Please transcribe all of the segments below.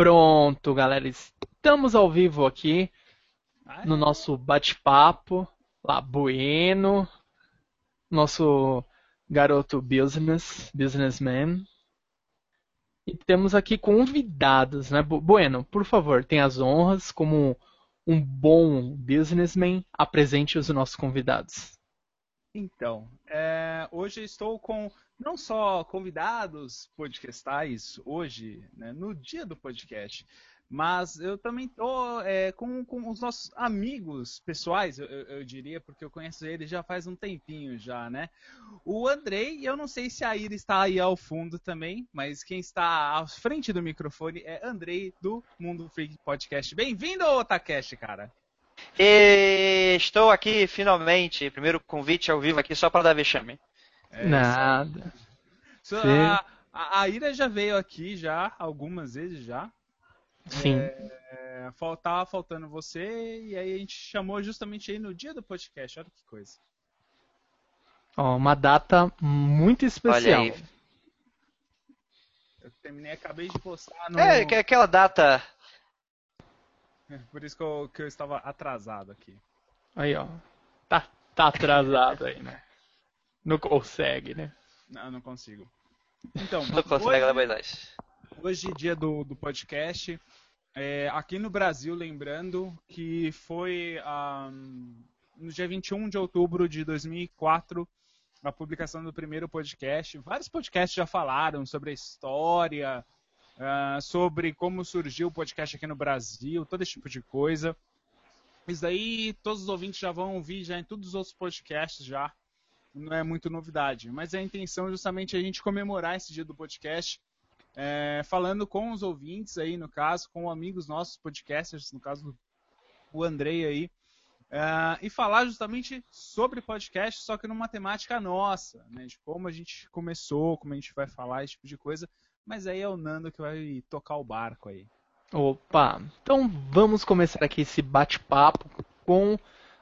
Pronto, galera. Estamos ao vivo aqui no nosso bate-papo lá, Bueno, nosso garoto business, businessman. E temos aqui convidados, né? Bu- Bueno, por favor, tenha as honras como um bom businessman, apresente os nossos convidados. Então, é, hoje estou com não só convidados podcastais hoje, né, no dia do podcast, mas eu também estou com, com os nossos amigos pessoais, eu, eu- diria, porque eu conheço ele já faz um tempinho já, né? O Andrei, eu não sei se a Ira está aí ao fundo também, mas quem está à frente do microfone é Andrei do Mundo Freak Podcast. Bem-vindo, Otacast, cara! E estou aqui finalmente, primeiro convite ao vivo aqui só para dar vexame. É, Nada. A, a, a Ira já veio aqui já, algumas vezes já. Sim. É, fal- tava faltando você e aí a gente chamou justamente aí no dia do podcast. Olha que coisa. Ó, uma data muito especial. Olha aí. Eu terminei, acabei de postar no. É, que- aquela data. Por isso que eu, que eu estava atrasado aqui. Aí, ó. Tá, tá atrasado aí, né? Não consegue, né? Não, não consigo. Então, Não consegue hoje, levar mais. hoje dia do, do podcast. é, aqui no Brasil, lembrando que foi ah, no dia 21 de outubro de 2004 a publicação do primeiro podcast. Vários podcasts já falaram sobre a história, ah, sobre como surgiu o podcast aqui no Brasil, todo esse tipo de coisa. Isso daí todos os ouvintes já vão ouvir já em todos os outros podcasts já. Não é muito novidade. Mas a intenção é justamente a gente comemorar esse dia do podcast é, falando com os ouvintes aí, no caso, com amigos nossos podcasters, no caso o Andrei aí, é, e falar justamente sobre podcast, só que numa temática nossa, né, de como a gente começou, como a gente vai falar, esse tipo de coisa. Mas aí é o Nando que vai tocar o barco aí. Opa, então vamos começar aqui esse bate-papo com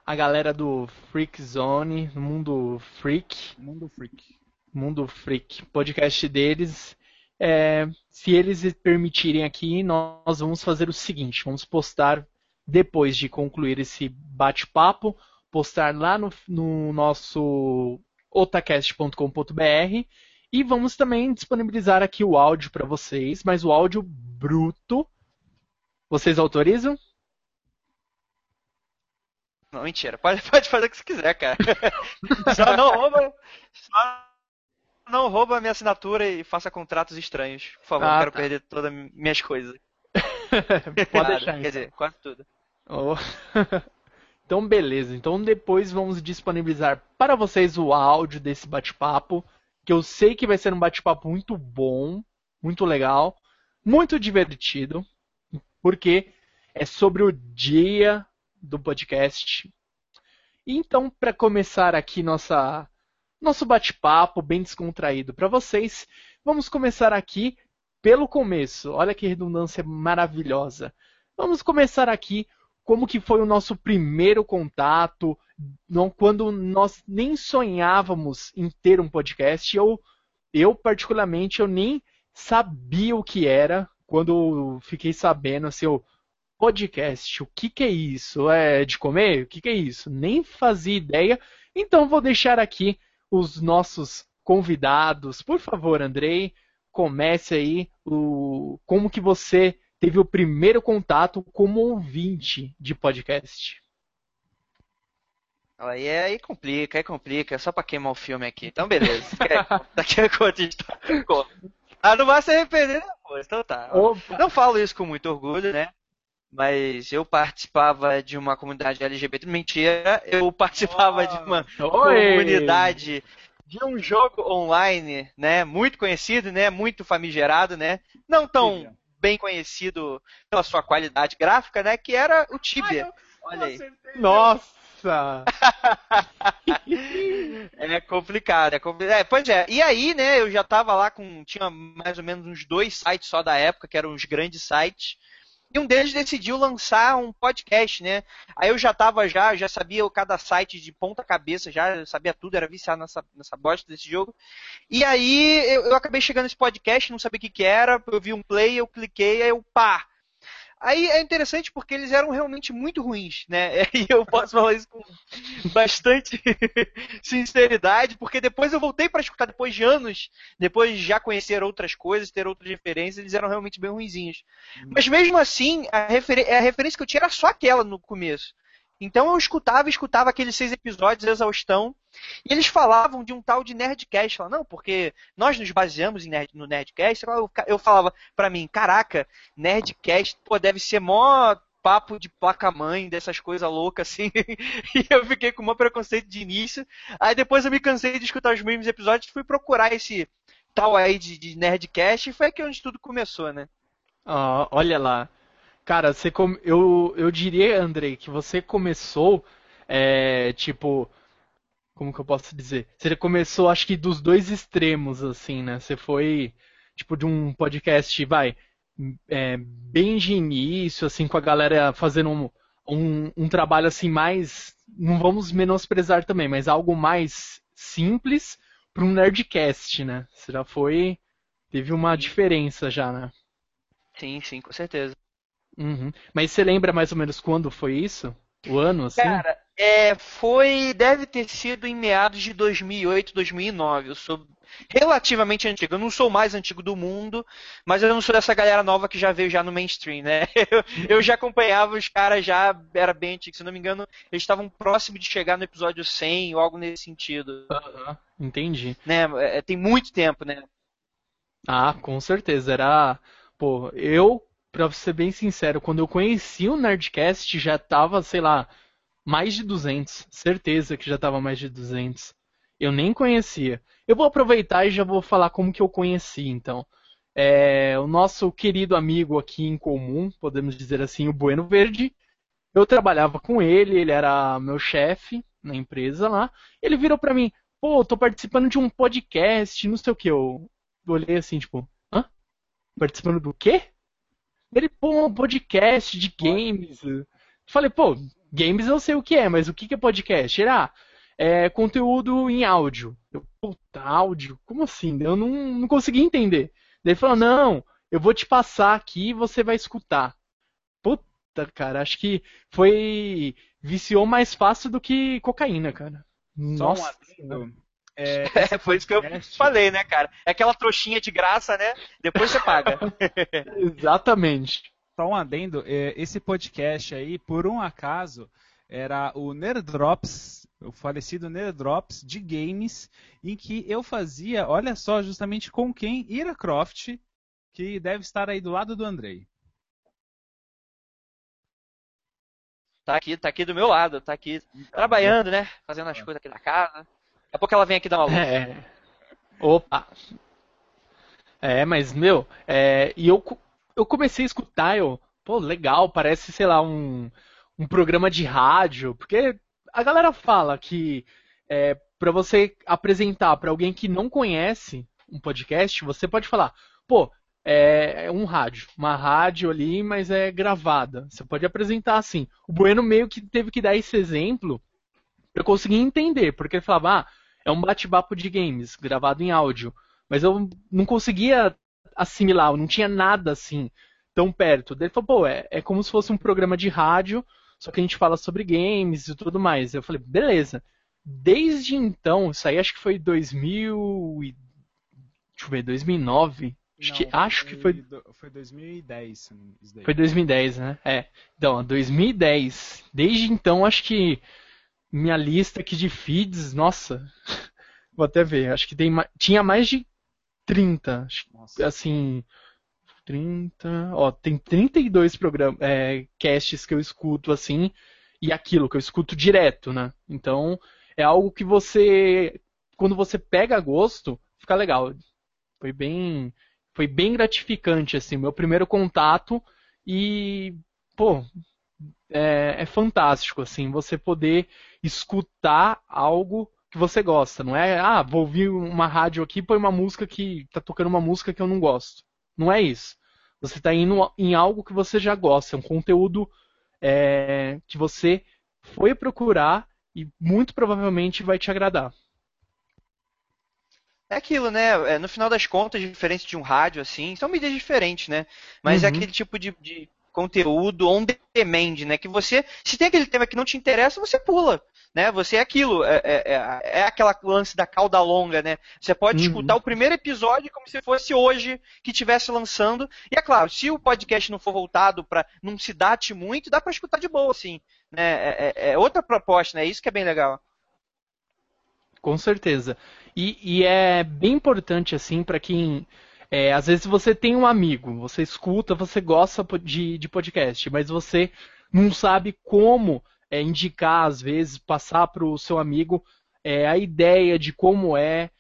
a galera do Freak Zone, Mundo Freak, Mundo Freak. Mundo Freak, podcast deles. É, se eles permitirem aqui, nós vamos fazer o seguinte: vamos postar depois de concluir esse bate-papo, postar lá no, no nosso otacast.com.br e vamos também disponibilizar aqui o áudio para vocês, mas o áudio bruto. Vocês autorizam? Não, mentira. Pode, pode fazer o que você quiser, cara. Só não rouba. Só não rouba a minha assinatura e faça contratos estranhos. Por favor, Ah, não quero tá. perder todas as minhas coisas. Pode deixar. Quer então. dizer, quase tudo. Oh. Então, beleza. Então, depois vamos disponibilizar para vocês o áudio desse bate-papo, que eu sei que vai ser um bate-papo muito bom, muito legal, muito divertido, porque é sobre o dia do podcast. Então, para começar aqui nossa nosso bate-papo bem descontraído para vocês, vamos começar aqui pelo começo. Olha que redundância maravilhosa. Vamos começar aqui como que foi o nosso primeiro contato, não- quando nós nem sonhávamos em ter um podcast. Eu, eu particularmente, eu nem sabia o que era quando eu fiquei sabendo assim, o podcast, o que que é isso? É de comer? O que que é isso? Nem fazia ideia. Então vou deixar aqui os nossos convidados. Por favor, Andrei, comece aí o como que você teve o primeiro contato como ouvinte de podcast. Aí, aí complica, aí complica. É só pra queimar o filme aqui. Então, beleza. Daqui a pouco a gente tá. Ah, não vai se arrepender depois. Então tá. Opa! Não falo isso com muito orgulho, né? Mas eu participava de uma comunidade LGBT. Mentira, eu participava de uma Oi! comunidade de um jogo online, né? Muito conhecido, né? Muito famigerado, né? Não tão bem conhecido pela sua qualidade gráfica, né? Que era o Tibia. Olha aí. Nossa! É complicado, é complicado. É, pois é. E aí, né, eu já tava lá com. Tinha mais ou menos uns dois sites só da época, que eram os grandes sites. E um deles decidiu lançar um podcast, né? Aí eu já tava já, já sabia cada site de ponta cabeça, já sabia tudo, era viciado nessa, nessa bosta desse jogo. E aí eu, eu acabei chegando nesse podcast, não sabia o que que era, eu vi um play, eu cliquei, aí eu pá, Aí é interessante porque eles eram realmente muito ruins, né? E eu posso falar isso com bastante sinceridade, porque depois eu voltei para escutar depois de anos, depois de já conhecer outras coisas, ter outras referências, eles eram realmente bem ruinzinhos. Hum. Mas mesmo assim, a, refer a referência que eu tinha era só aquela no começo. Então eu escutava, escutava aqueles seis episódios, exaustão, e eles falavam de um tal de Nerdcast. Falavam, não, porque nós nos baseamos Nerd, no Nerdcast. Eu, eu falava para mim, caraca, Nerdcast, pô, deve ser mó papo de placa-mãe, dessas coisas loucas assim. e eu fiquei com um preconceito de início. Aí depois eu me cansei de escutar os mesmos episódios fui procurar esse tal aí de, de Nerdcast e foi aqui onde tudo começou, né? Ah, olha lá. Cara, você com... eu, eu diria, Andrei, que você começou, é, tipo, como que eu posso dizer? Você começou, acho que dos dois extremos, assim, né? Você foi, tipo, de um podcast, vai, é, bem de início, assim, com a galera fazendo um, um, um trabalho, assim, mais, não vamos menosprezar também, mas algo mais simples para um Nerdcast, né? Você já foi, teve uma diferença já, né? Sim, sim, com certeza. Uhum. Mas você lembra mais ou menos quando foi isso? O ano, assim? Cara, é, foi. Deve ter sido em meados de 2008, 2009. Eu sou relativamente antigo. Eu não sou o mais antigo do mundo, mas eu não sou dessa galera nova que já veio já no mainstream, né? Eu, eu já acompanhava os caras já, era bem antigo. Se não me engano, eles estavam próximos de chegar no episódio 100 ou algo nesse sentido. Uhum, entendi. Né? É, tem muito tempo, né? Ah, com certeza. Era. Pô, eu pra ser bem sincero, quando eu conheci o Nerdcast já tava, sei lá, mais de 200. Certeza que já tava mais de 200. Eu nem conhecia. Eu vou aproveitar e já vou falar como que eu conheci, então. É, o nosso querido amigo aqui em comum, podemos dizer assim, o Bueno Verde. Eu trabalhava com ele, ele era meu chefe na empresa lá. Ele virou para mim, pô, tô participando de um podcast, não sei o que. Eu olhei assim, tipo, hã? Participando do quê? Ele, pô, um podcast de games. Falei, pô, games eu sei o que é, mas o que é podcast? Ele, ah, é conteúdo em áudio. Eu, puta, áudio? Como assim? Eu não, não consegui entender. Daí ele falou, não, eu vou te passar aqui e você vai escutar. Puta, cara, acho que foi. viciou mais fácil do que cocaína, cara. Nossa. Um é, é, foi isso que eu falei, né, cara? É aquela trouxinha de graça, né? Depois você paga. Exatamente. Só um adendo, é, esse podcast aí, por um acaso, era o Nerdrops, o falecido Nerdrops de games, em que eu fazia, olha só, justamente com quem? Ira Croft, que deve estar aí do lado do Andrei. Tá aqui, tá aqui do meu lado, tá aqui trabalhando, né? Fazendo as coisas aqui da casa. Daqui a pouco ela vem aqui dar uma luta. É. Opa! É, mas, meu, é, e eu, eu comecei a escutar, eu, pô, legal, parece, sei lá, um, um programa de rádio, porque a galera fala que é, para você apresentar para alguém que não conhece um podcast, você pode falar, pô, é, é um rádio, uma rádio ali, mas é gravada. Você pode apresentar assim. O Bueno meio que teve que dar esse exemplo para conseguir entender, porque ele falava, ah, é um bate-papo de games, gravado em áudio. Mas eu não conseguia assimilar, eu não tinha nada assim tão perto. Ele falou, pô, é, é como se fosse um programa de rádio, só que a gente fala sobre games e tudo mais. Eu falei, beleza. Desde então, isso aí acho que foi 2000 e... Deixa eu ver, 2009? Acho, que, acho que foi. Foi 2010. Foi 2010, né? É. Então, 2010. Desde então, acho que minha lista aqui de feeds, nossa, vou até ver, acho que tem, tinha mais de 30, nossa. assim, 30, ó, tem 32 programas, é, casts que eu escuto assim, e aquilo que eu escuto direto, né? Então, é algo que você, quando você pega gosto, fica legal. Foi bem, foi bem gratificante, assim, meu primeiro contato e, pô, é, é fantástico, assim, você poder escutar algo que você gosta. Não é, ah, vou ouvir uma rádio aqui, põe uma música que tá tocando uma música que eu não gosto. Não é isso. você está indo em algo que você já gosta, um conteúdo é, que você foi procurar e muito provavelmente vai te agradar. É aquilo, né? É, no final das contas, diferente de um rádio, assim, são mídias diferentes, né? Mas é uhum. é aquele tipo de, de, conteúdo on demand, né? Que você, se tem aquele tema que não te interessa, você pula, né? Você é aquilo, é, é, é, é aquela lance da cauda longa, né? Você pode uhum. escutar o primeiro episódio como se fosse hoje que estivesse lançando. E é claro, se o podcast não for voltado para não se date muito, dá para escutar de boa, assim. Né? É, é, é outra proposta, né? Isso que é bem legal. Com certeza. E, e é bem importante, assim, para quem. É, às vezes você tem um amigo, você escuta, você gosta de, de podcast, mas você não sabe como é, indicar, às vezes, passar para o seu amigo é, a ideia de como é,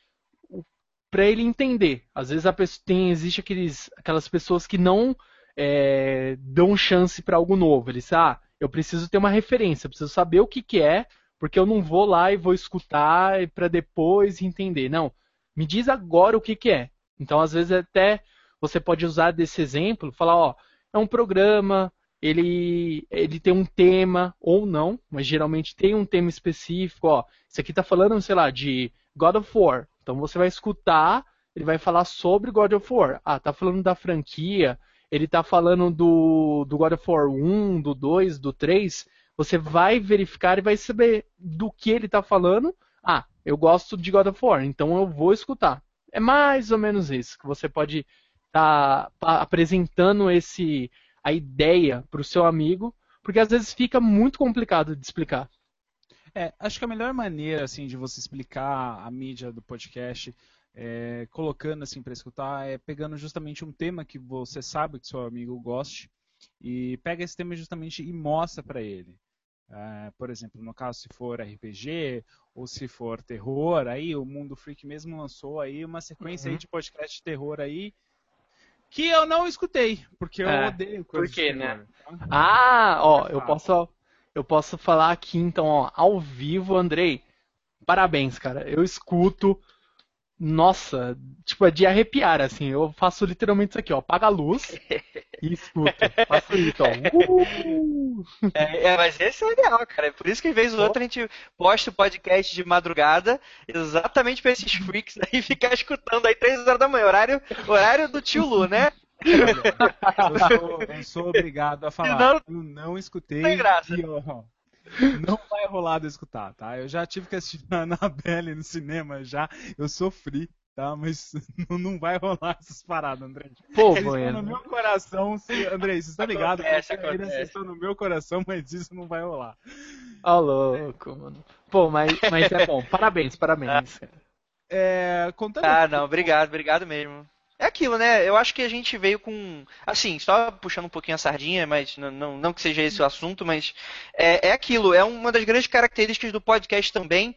para ele entender. Às vezes pessoa tem, existe aqueles, aquelas pessoas que não é, dão chance para algo novo. Eles, ah, eu preciso ter uma referência, preciso saber o que, que é porque eu não vou lá e vou escutar para depois entender. Não, me diz agora o que, que é. Então, às vezes, até você pode usar desse exemplo, falar, ó, é um programa, ele, ele tem um tema, ou não, mas geralmente tem um tema específico, ó, isso aqui tá falando, sei lá, de God of War. Então você vai escutar, ele vai falar sobre God of War. Ah, tá falando da franquia, ele tá falando do, do God of War 1, do 2, do 3. Você vai verificar e vai saber do que ele está falando. Ah, eu gosto de God of War, então eu vou escutar. É mais ou menos isso que você pode estar tá apresentando esse a ideia para o seu amigo, porque às vezes fica muito complicado de explicar. É, acho que a melhor maneira assim de você explicar a mídia do podcast é, colocando assim para escutar é pegando justamente um tema que você sabe que seu amigo goste e pega esse tema justamente e mostra para ele. Uh, por exemplo, no caso se for RPG ou se for terror, aí o Mundo Freak mesmo lançou aí uma sequência uhum. aí de podcast de terror aí que eu não escutei, porque eu é, odeio coisas Por quê, né? Ah, ó, eu posso eu posso falar aqui então, ó, ao vivo, Andrei. Parabéns, cara. Eu escuto nossa, tipo, é de arrepiar, assim. Eu faço literalmente isso aqui, ó. Apaga a luz e escuta. Faço isso, ó. Uh! É, é, mas esse é o ideal, cara. É por isso que, em vez do outro, a gente posta o podcast de madrugada, exatamente pra esses freaks aí ficar escutando aí três horas da manhã. Horário, horário do tio Lu, né? Eu sou, eu sou obrigado a falar. Não, eu não escutei. Tem graça. E, ó, não vai rolar de escutar, tá? Eu já tive que assistir na Anabelle no cinema já, eu sofri, tá? Mas não vai rolar essas paradas, André. Pô, Eles estão no meu coração, se... André, você está ligado? Acontece, Eles estão no meu coração, mas isso não vai rolar. Ó, oh, louco, mano. Pô, mas, mas é bom. Parabéns, parabéns. É, contando... Ah, não, obrigado, obrigado mesmo. É aquilo, né? Eu acho que a gente veio com. Assim, só puxando um pouquinho a sardinha, mas não, não, não que seja esse o assunto, mas é, é aquilo. É uma das grandes características do podcast também,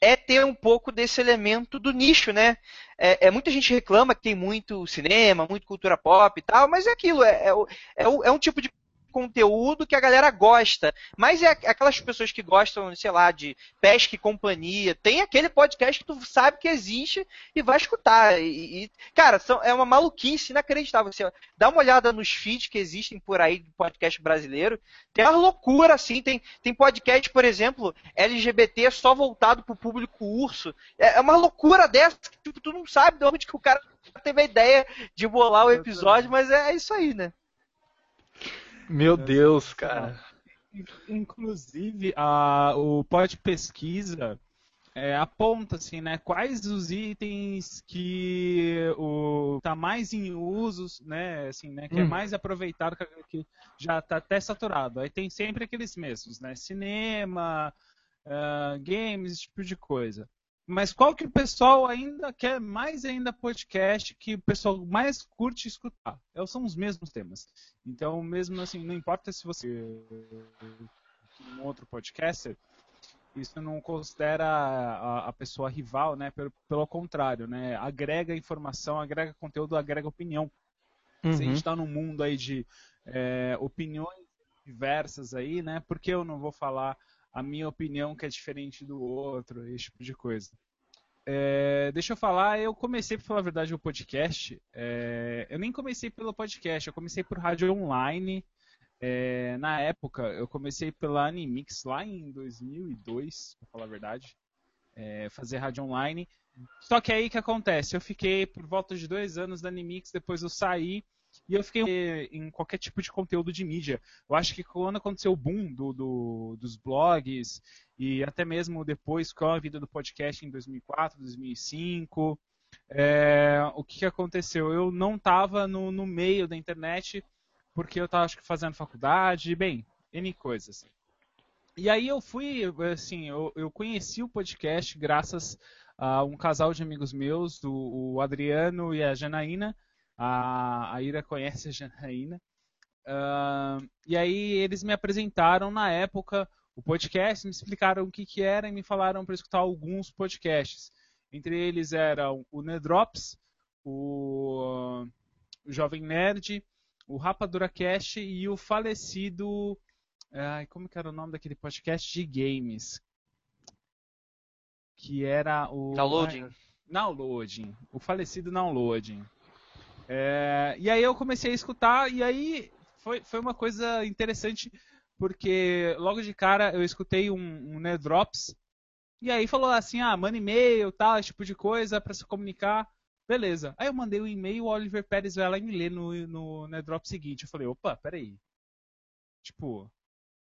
é ter um pouco desse elemento do nicho, né? É, é, muita gente reclama que tem muito cinema, muito cultura pop e tal, mas é aquilo, é, é, é, é um tipo de conteúdo que a galera gosta. Mas é aquelas pessoas que gostam, sei lá, de pesca e companhia. Tem aquele podcast que tu sabe que existe e vai escutar. E, e cara, são, é uma maluquice inacreditável. Você dá uma olhada nos feeds que existem por aí do podcast brasileiro. Tem uma loucura, assim. Tem, tem podcast, por exemplo, LGBT só voltado pro público urso. É, é uma loucura dessa que tipo, tu não sabe de onde que o cara teve a ideia de bolar o episódio, mas é isso aí, né? Meu Deus, cara. Inclusive, a, o Pod Pesquisa é, aponta assim, né, quais os itens que o tá mais em usos, né, assim, né, que é hum. é mais aproveitado, que já está até saturado. Aí tem sempre aqueles mesmos, né, cinema, uh, games, esse tipo de coisa. Mas qual que o pessoal ainda quer mais ainda podcast que o pessoal mais curte escutar? É, são os mesmos temas. Então, mesmo assim, não importa se você um outro podcaster, isso não considera a, a pessoa rival, né? Pelo, pelo, contrário, né? Agrega informação, agrega conteúdo, agrega opinião. Uhum. Se a gente está num mundo aí de é, opiniões diversas aí, né? Por que eu não vou falar a minha opinião que é diferente do outro, esse tipo de coisa. É, deixa eu falar, eu comecei, por falar a verdade, o podcast. É, eu nem comecei pelo podcast, eu comecei por rádio online. É, na época, eu comecei pela Animix lá em 2002, pra falar a verdade, é, fazer rádio online. Só que aí que acontece? Eu fiquei por volta de dois anos da Animix, depois eu saí e eu fiquei em qualquer tipo de conteúdo de mídia. Eu acho que quando aconteceu o boom do, do, dos blogs e até mesmo depois com a vida do podcast em 2004, 2005, é, o que, que, aconteceu? Eu não estava no, no, meio da internet porque eu estava fazendo faculdade, bem, N coisas. E aí eu fui, assim, eu, eu conheci o podcast graças a um casal de amigos meus, o, o Adriano e a Janaína, a, a Ira conhece a Janaína. Uh, e aí eles me apresentaram na época o podcast, me explicaram o que, que era e me falaram para escutar alguns podcasts. Entre eles eram o Nedrops, o, o Jovem Nerd, o Rapadura Cast e o falecido. Ai, como que era o nome daquele podcast de games? Que era o. Downloading. Downloading. O falecido Downloading. É, e aí eu comecei a escutar, e aí foi, foi uma coisa interessante, porque logo de cara eu escutei um, um Nedrops, e aí falou assim, ah, manda e-mail, tal, esse tipo de coisa, para se comunicar. Beleza. Aí eu mandei o um e-mail, o Oliver Pérez vai lá me ler no, no Nedrop seguinte. Eu falei, opa, peraí. Tipo,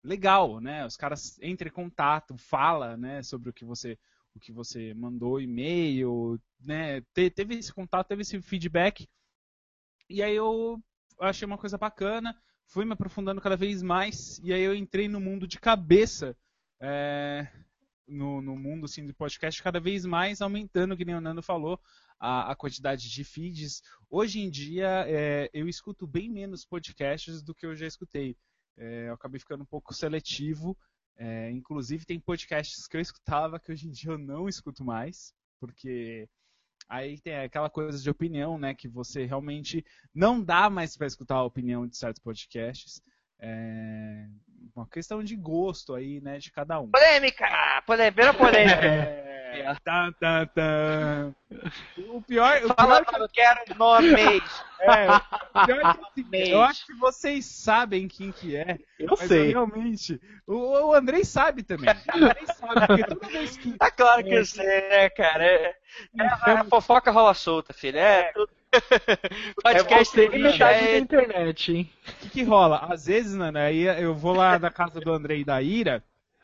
legal, né? Os caras entram em contato, fala, né, sobre o que você o que você mandou e-mail, né? Te, teve esse contato, teve esse feedback. E aí eu achei uma coisa bacana, fui me aprofundando cada vez mais, e aí eu entrei no mundo de cabeça, é, no, no, mundo assim, do podcast, cada vez mais aumentando, que nem o Nando falou, a, a quantidade de feeds. Hoje em dia, é, eu escuto bem menos podcasts do que eu já escutei. É, eu acabei ficando um pouco seletivo. É, inclusive, tem podcasts que eu escutava que hoje em dia eu não escuto mais, porque Aí tem aquela coisa de opinião, né? Que você realmente não dá mais para escutar a opinião de certos podcasts. É uma questão de gosto aí, né? De cada um. Polêmica! Polêmica, polêmica. É, tá, tá, tá. O pior. O Fala, pior que eu quero nomes. É, o pior é que assim, eu acho que vocês sabem quem que é. Eu sei. Eu realmente. O, o Andrei sabe também. O Andrei sabe, porque toda vez que. Tá claro que eu sei, né, cara? É, é, a fofoca rola solta, filho. É, tudo. Podcast é metade é... da internet, hein? O que, que, rola? Às vezes, Nana, aí eu vou lá na casa do Andrei e da Ira,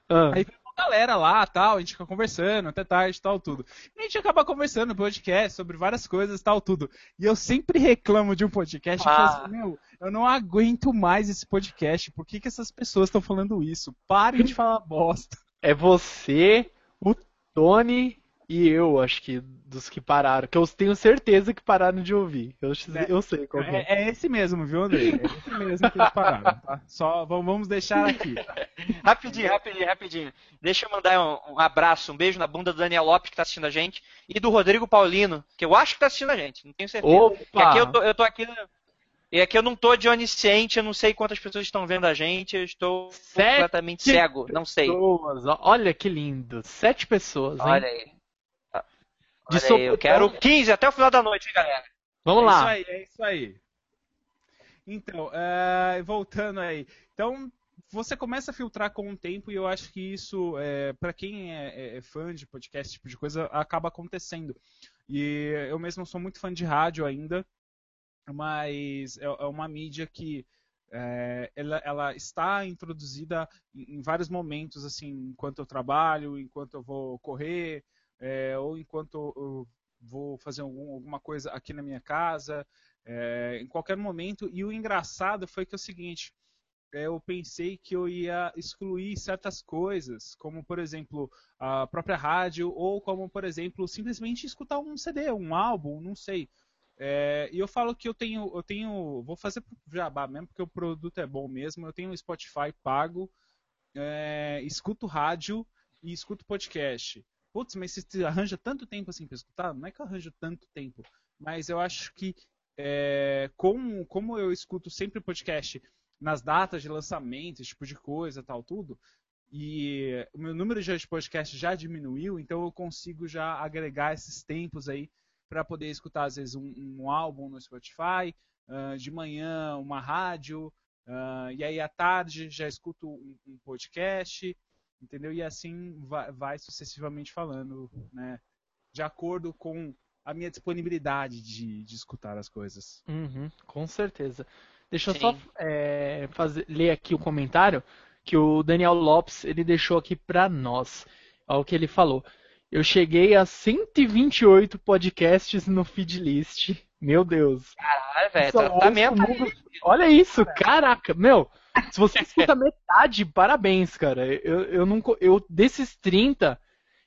ah. aí galera lá, tal, a gente fica conversando até tarde, tal, tudo. E a gente acaba conversando no podcast sobre várias coisas, tal, tudo. E eu sempre reclamo de um podcast ah. e falo assim, meu, eu não aguento mais esse podcast, por que, que essas pessoas estão falando isso? Parem de falar bosta. É você, o Tony e eu, acho que, dos que pararam. Que eu tenho certeza que pararam de ouvir. Eu, é, eu sei qual é. é. É esse mesmo, viu, André? É esse mesmo que eles pararam, tá? Só vamos deixar aqui. rapidinho, rapidinho, rapidinho. Deixa eu mandar um, um, abraço, um beijo na bunda do Daniel Lopes, que tá assistindo a gente, e do Rodrigo Paulino, que eu acho que tá assistindo a gente, não tenho certeza. Opa! aqui eu tô, eu tô aqui... E aqui eu não tô de onisciente, eu não sei quantas pessoas estão vendo a gente, eu estou Sete completamente cego, não sei. Pessoas. Olha que lindo. Sete pessoas, hein? Olha aí. De aí, eu quero 15 até o final da noite, hein, galera. Vamos é lá. Isso aí, é isso aí. Então, uh, voltando aí. Então, você começa a filtrar com o tempo e eu acho que isso, é, para quem é, é, é, fã de podcast, esse tipo de coisa, acaba acontecendo. E eu mesmo sou muito fã de rádio ainda, mas é, é uma mídia que é, ela, ela, está introduzida em, em vários momentos, assim, enquanto eu trabalho, enquanto eu vou correr, é, ou enquanto eu vou fazer algum, alguma coisa aqui na minha casa, é, em qualquer momento. E o engraçado foi que é o seguinte, é, eu pensei que eu ia excluir certas coisas, como por exemplo a própria rádio, ou como por exemplo simplesmente escutar um CD, um álbum, não sei. É, e eu falo que eu tenho, eu tenho, vou fazer jabá mesmo porque o produto é bom mesmo. Eu tenho Spotify pago, é, escuto rádio e escuto podcast putz, mas você arranja tanto tempo assim para escutar? Não é que eu arranjo tanto tempo, mas eu acho que é, como, como eu escuto sempre podcast nas datas de lançamento, esse tipo de coisa, tal, tudo, e o meu número de podcast já diminuiu, então eu consigo já agregar esses tempos aí para poder escutar às vezes um, um álbum no Spotify, uh, de manhã uma rádio, uh, e aí à tarde já escuto um, um podcast, entendeu? E assim vai, vai, sucessivamente falando, né? De acordo com a minha disponibilidade de, de escutar as coisas. Uhum, com certeza. Deixa eu só é, fazer, ler aqui o comentário que o Daniel Lopes ele deixou aqui para nós. Olha o que ele falou. Eu cheguei a 128 podcasts no feedlist. Meu Deus. Caralho, velho. Tratamento. Mundo... Olha isso, caraca. Meu, se você escuta metade, parabéns, cara. Eu, eu não. Eu, desses 30,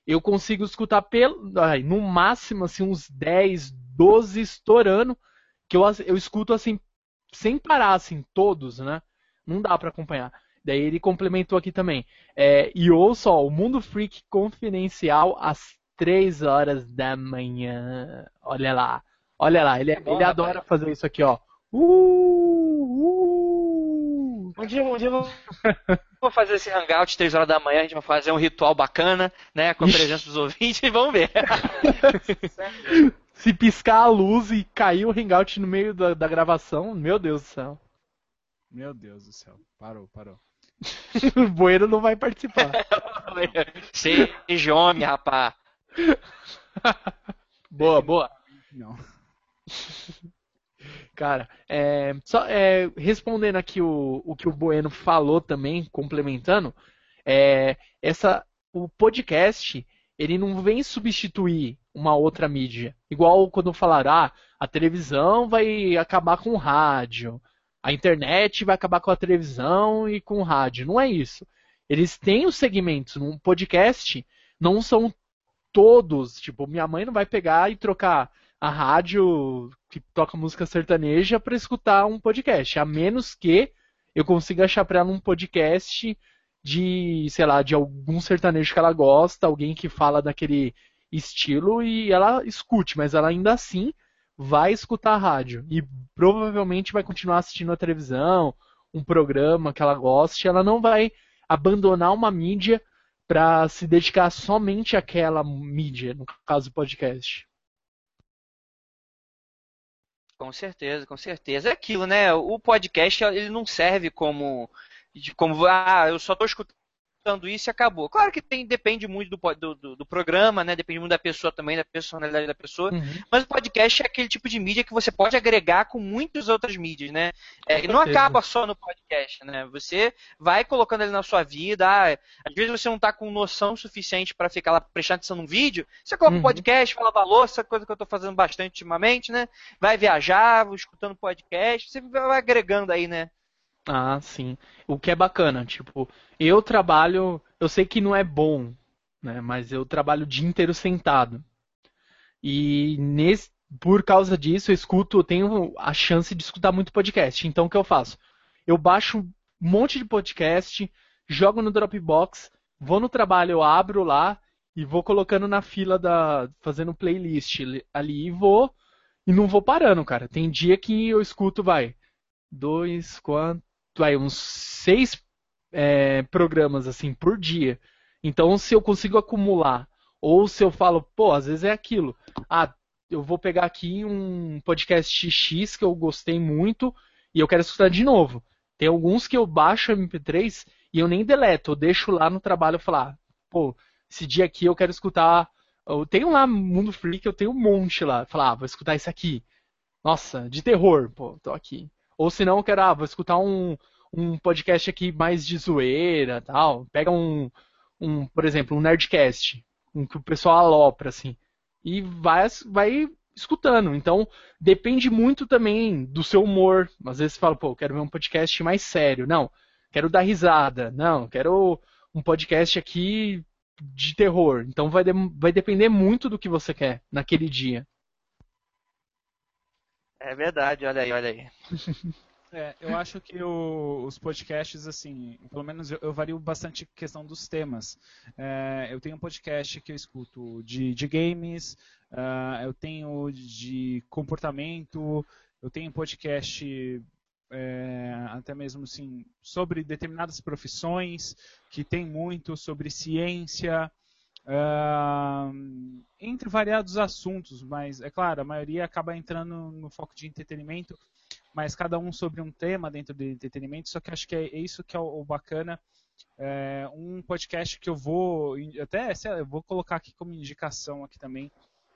eu consigo escutar pelo. Ai, no máximo, assim, uns 10, 12 estourando. Que eu, eu escuto assim, sem parar, assim, todos, né? Não dá para acompanhar. Daí ele complementou aqui também. É, e ouça ó, o Mundo Freak Confidencial às 3 horas da manhã. Olha lá. Olha lá, ele, é ele adora fazer isso aqui, ó. Uh. Um dia, um dia eu vou, vou fazer esse hangout 3 horas da manhã, a gente vai fazer um ritual bacana, né? Com a presença dos ouvintes e vamos ver. Se piscar a luz e cair o hangout no meio da, da gravação, meu Deus do céu. Meu Deus do céu. Parou, parou. o Bueno não vai participar. Seja homem, rapá. boa, boa. Não. Cara, é, só é, respondendo aqui o, o que o Bueno falou também, complementando, é, essa, o podcast ele não vem substituir uma outra mídia. Igual quando falaram, ah, a televisão vai acabar com o rádio, a internet vai acabar com a televisão e com o rádio. Não é isso. Eles têm os segmentos. Num podcast, não são todos. Tipo, minha mãe não vai pegar e trocar a rádio que toca música sertaneja para escutar um podcast. A menos que eu consiga achar para ela um podcast de, sei lá, de algum sertanejo que ela gosta, alguém que fala daquele estilo e ela escute, mas ela ainda assim vai escutar a rádio e provavelmente vai continuar assistindo a televisão, um programa que ela goste, ela não vai abandonar uma mídia para se dedicar somente àquela mídia, no caso podcast. Com certeza, com certeza. É aquilo, né? O podcast ele não serve como como ah, eu só estou escutando escutando isso e acabou. Claro que tem, depende muito do, do, do, programa, né? Depende muito da pessoa também, da personalidade da pessoa. Uhum. Mas o podcast é aquele tipo de mídia que você pode agregar com muitas outras mídias, né? É, não acaba só no podcast, né? Você vai colocando ele na sua vida. Ah, às vezes você não está com noção suficiente para ficar lá prestando atenção num vídeo. Você coloca uhum. um podcast, fala valor, essa coisa que eu estou fazendo bastante ultimamente, né? Vai viajar, escutando podcast, você vai agregando aí, né? Ah, sim. O que é bacana, tipo, eu trabalho, eu sei que não é bom, né? Mas eu trabalho o dia inteiro sentado. E nesse, por causa disso, eu escuto, eu tenho a chance de escutar muito podcast. Então o que eu faço? Eu baixo um monte de podcast, jogo no Dropbox, vou no trabalho, eu abro lá e vou colocando na fila da. fazendo playlist ali e vou. E não vou parando, cara. Tem dia que eu escuto, vai. Dois, quatro, vai, uns seis é, programas assim por dia. Então, se eu consigo acumular, ou se eu falo, pô, às vezes é aquilo. Ah, eu vou pegar aqui um podcast X que eu gostei muito e eu quero escutar de novo. Tem alguns que eu baixo MP3 e eu nem deleto, eu deixo lá no trabalho falar, ah, pô, esse dia aqui eu quero escutar. Eu tenho lá Mundo Freak, eu tenho um monte lá. Falar, ah, vou escutar isso aqui. Nossa, de terror, pô, tô aqui. Ou se não, eu quero, ah, vou escutar um, um podcast aqui mais de zoeira tal. Pega um, um, por exemplo, um Nerdcast, um que o pessoal alopra, assim. E vai, vai escutando. Então, depende muito também do seu humor. Às vezes você fala, pô, quero ver um podcast mais sério. Não, quero dar risada. Não, quero um podcast aqui de terror. Então vai, de, vai depender muito do que você quer naquele dia. É verdade, olha aí, olha aí. É, eu acho que o, os podcasts, assim, pelo menos eu, eu vario bastante questão dos temas. É, eu tenho um podcast que eu escuto de, de games, uh, eu tenho de comportamento, eu tenho um podcast é, até mesmo assim, sobre determinadas profissões, que tem muito sobre ciência, uh, entre variados assuntos, mas é claro, a maioria acaba entrando no foco de entretenimento, mas cada um sobre um tema dentro de entretenimento, só que acho que é isso que é o, bacana. É, um podcast que eu vou até eu vou colocar aqui como indicação aqui também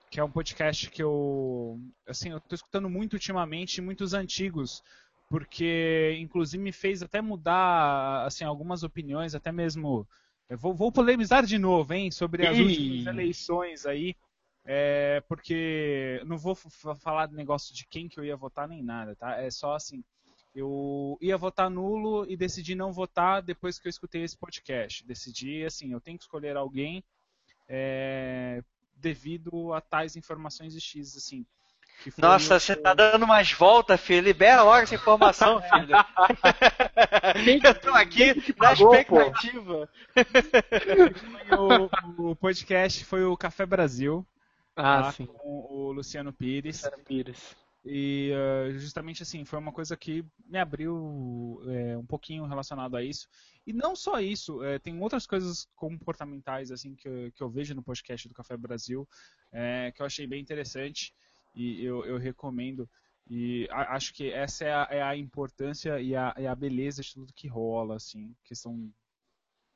que é um podcast que eu assim eu estou escutando muito ultimamente muitos antigos porque inclusive me fez até mudar assim algumas opiniões, até mesmo vou, vou, polemizar de novo, hein, sobre as últimas eleições aí, é, porque não vou falar do negócio de quem que eu ia votar nem nada, tá? É só assim, eu ia votar nulo e decidi não votar depois que eu escutei esse podcast. Decidi assim, eu tenho que escolher alguém é, devido a tais informações de X, assim. Nossa, você tá dando umas voltas, filho. Libera logo essa informação, filho. eu tô aqui na expectativa. o, o, podcast foi o Café Brasil. Ah, tá, sim. Com o Luciano Pires. Luciano Pires. E uh, justamente assim, foi uma coisa que me abriu é, um pouquinho relacionado a isso. E não só isso, é, tem outras coisas comportamentais assim que eu, que eu vejo no podcast do Café Brasil é, que eu achei bem interessante e eu, eu recomendo. E acho que essa é a, é a importância e a, é a, beleza de tudo que rola, assim, questão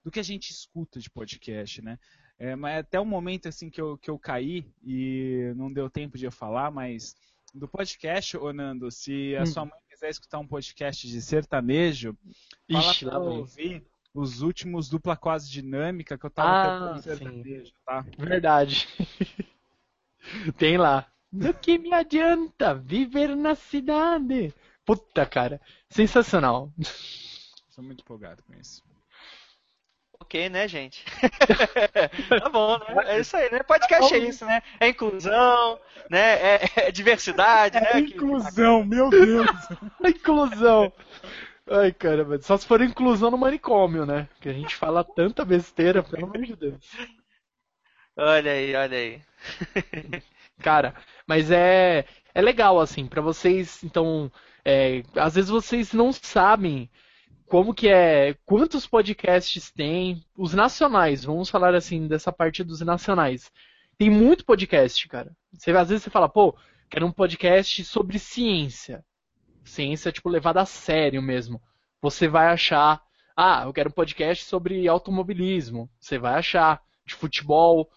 do que a gente escuta de podcast, né? É, mas até o momento assim que eu, que eu caí e não deu tempo de eu falar, mas do podcast, ô Nando, se a hum. sua mãe quiser escutar um podcast de sertanejo, Ixi, fala pra ouvir os últimos dupla quase dinâmica que eu tava ah, sertanejo, tá? Verdade. Tem lá. Do que me adianta viver na cidade? Puta, cara. Sensacional. Sou muito empolgado com isso. Ok, né, gente? tá bom, né? É isso aí, né? Podcast é isso, né? É inclusão, né? É, é diversidade, é né? Inclusão, meu Deus! inclusão! Ai, caramba, só se for inclusão no manicômio, né? Que a gente fala tanta besteira, pelo amor de Deus. Olha aí, olha aí. Cara, mas é, é legal, assim, para vocês, então, é, às vezes vocês não sabem como que é, quantos podcasts tem, os nacionais, vamos falar assim, dessa parte dos nacionais. Tem muito podcast, cara. Você, às vezes você fala, pô, quero um podcast sobre ciência. Ciência, tipo, levada a sério mesmo. Você vai achar, ah, eu quero um podcast sobre automobilismo. Você vai achar, de futebol.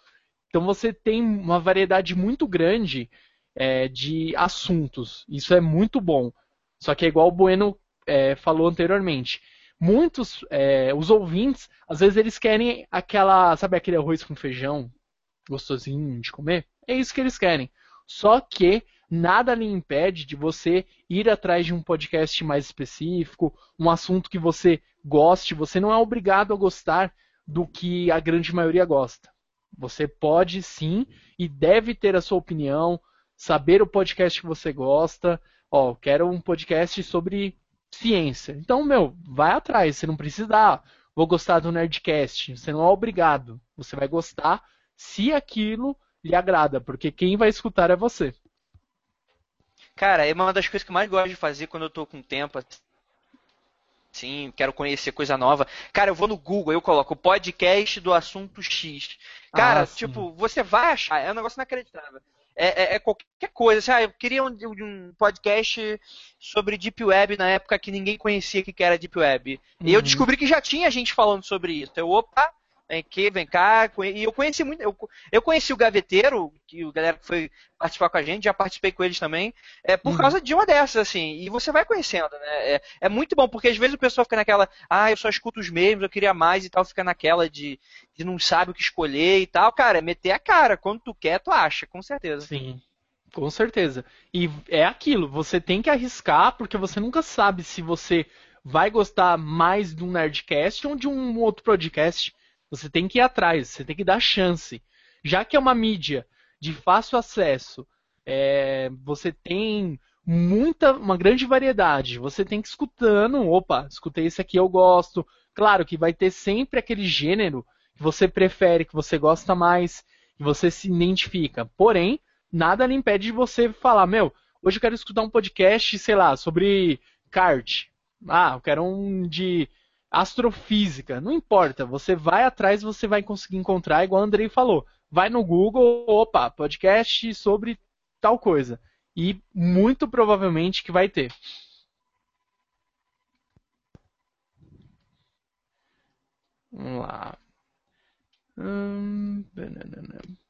Então você tem uma variedade muito grande é, de assuntos. Isso é muito bom. Só que é igual o Bueno é, falou anteriormente. Muitos, é, os ouvintes, às vezes eles querem aquela, sabe aquele arroz com feijão gostosinho de comer? É isso que eles querem. Só que nada lhe impede de você ir atrás de um podcast mais específico, um assunto que você goste. Você não é obrigado a gostar do que a grande maioria gosta. Você pode sim e deve ter a sua opinião, saber o podcast que você gosta. Ó, quero um podcast sobre ciência. Então, meu, vai atrás. Você não precisa, ah, vou gostar do Nerdcast. Você não é obrigado. Você vai gostar se aquilo lhe agrada, porque quem vai escutar é você. Cara, é uma das coisas que eu mais gosto de fazer quando eu tô com tempo. Sim, quero conhecer coisa nova. Cara, eu vou no Google, eu coloco podcast do assunto X. Cara, ah, tipo, você vai achar, é um negócio inacreditável é, é, é qualquer coisa. Assim, ah, eu queria um, um, podcast sobre Deep Web na época que ninguém conhecia que era Deep Web. Uhum. E eu uhum. descobri que já tinha gente falando sobre isso. Eu, opa, vem aqui, vem cá. E eu conheci muito. Eu, eu conheci o Gaveteiro, que o galera que foi participar com a gente, já participei com eles também, é por uhum. causa de uma dessas, assim. E você vai conhecendo, né? É, é, muito bom, porque às vezes o pessoal fica naquela, ah, eu só escuto os mesmos, eu queria mais e tal, fica naquela de, de não sabe o que escolher e tal. Cara, é meter a cara. Quando tu quer, tu acha, com certeza. Sim. Com certeza. E é aquilo, você tem que arriscar, porque você nunca sabe se você vai gostar mais de um Nerdcast ou de um outro podcast. Você tem que ir atrás, você tem que dar chance. Já que é uma mídia de fácil acesso, é, você tem muita, uma grande variedade. Você tem que ir escutando, opa, escutei esse aqui, eu gosto. Claro que vai ter sempre aquele gênero que você prefere, que você gosta mais, que você se identifica. Porém, nada lhe impede de você falar, meu, hoje eu quero escutar um podcast, sei lá, sobre kart. Ah, eu quero um de astrofísica. Não importa, você vai atrás, você vai conseguir encontrar, igual o Andrei falou. Vai no Google, opa, podcast sobre tal coisa. E muito provavelmente que vai ter. Vamos lá. Hum,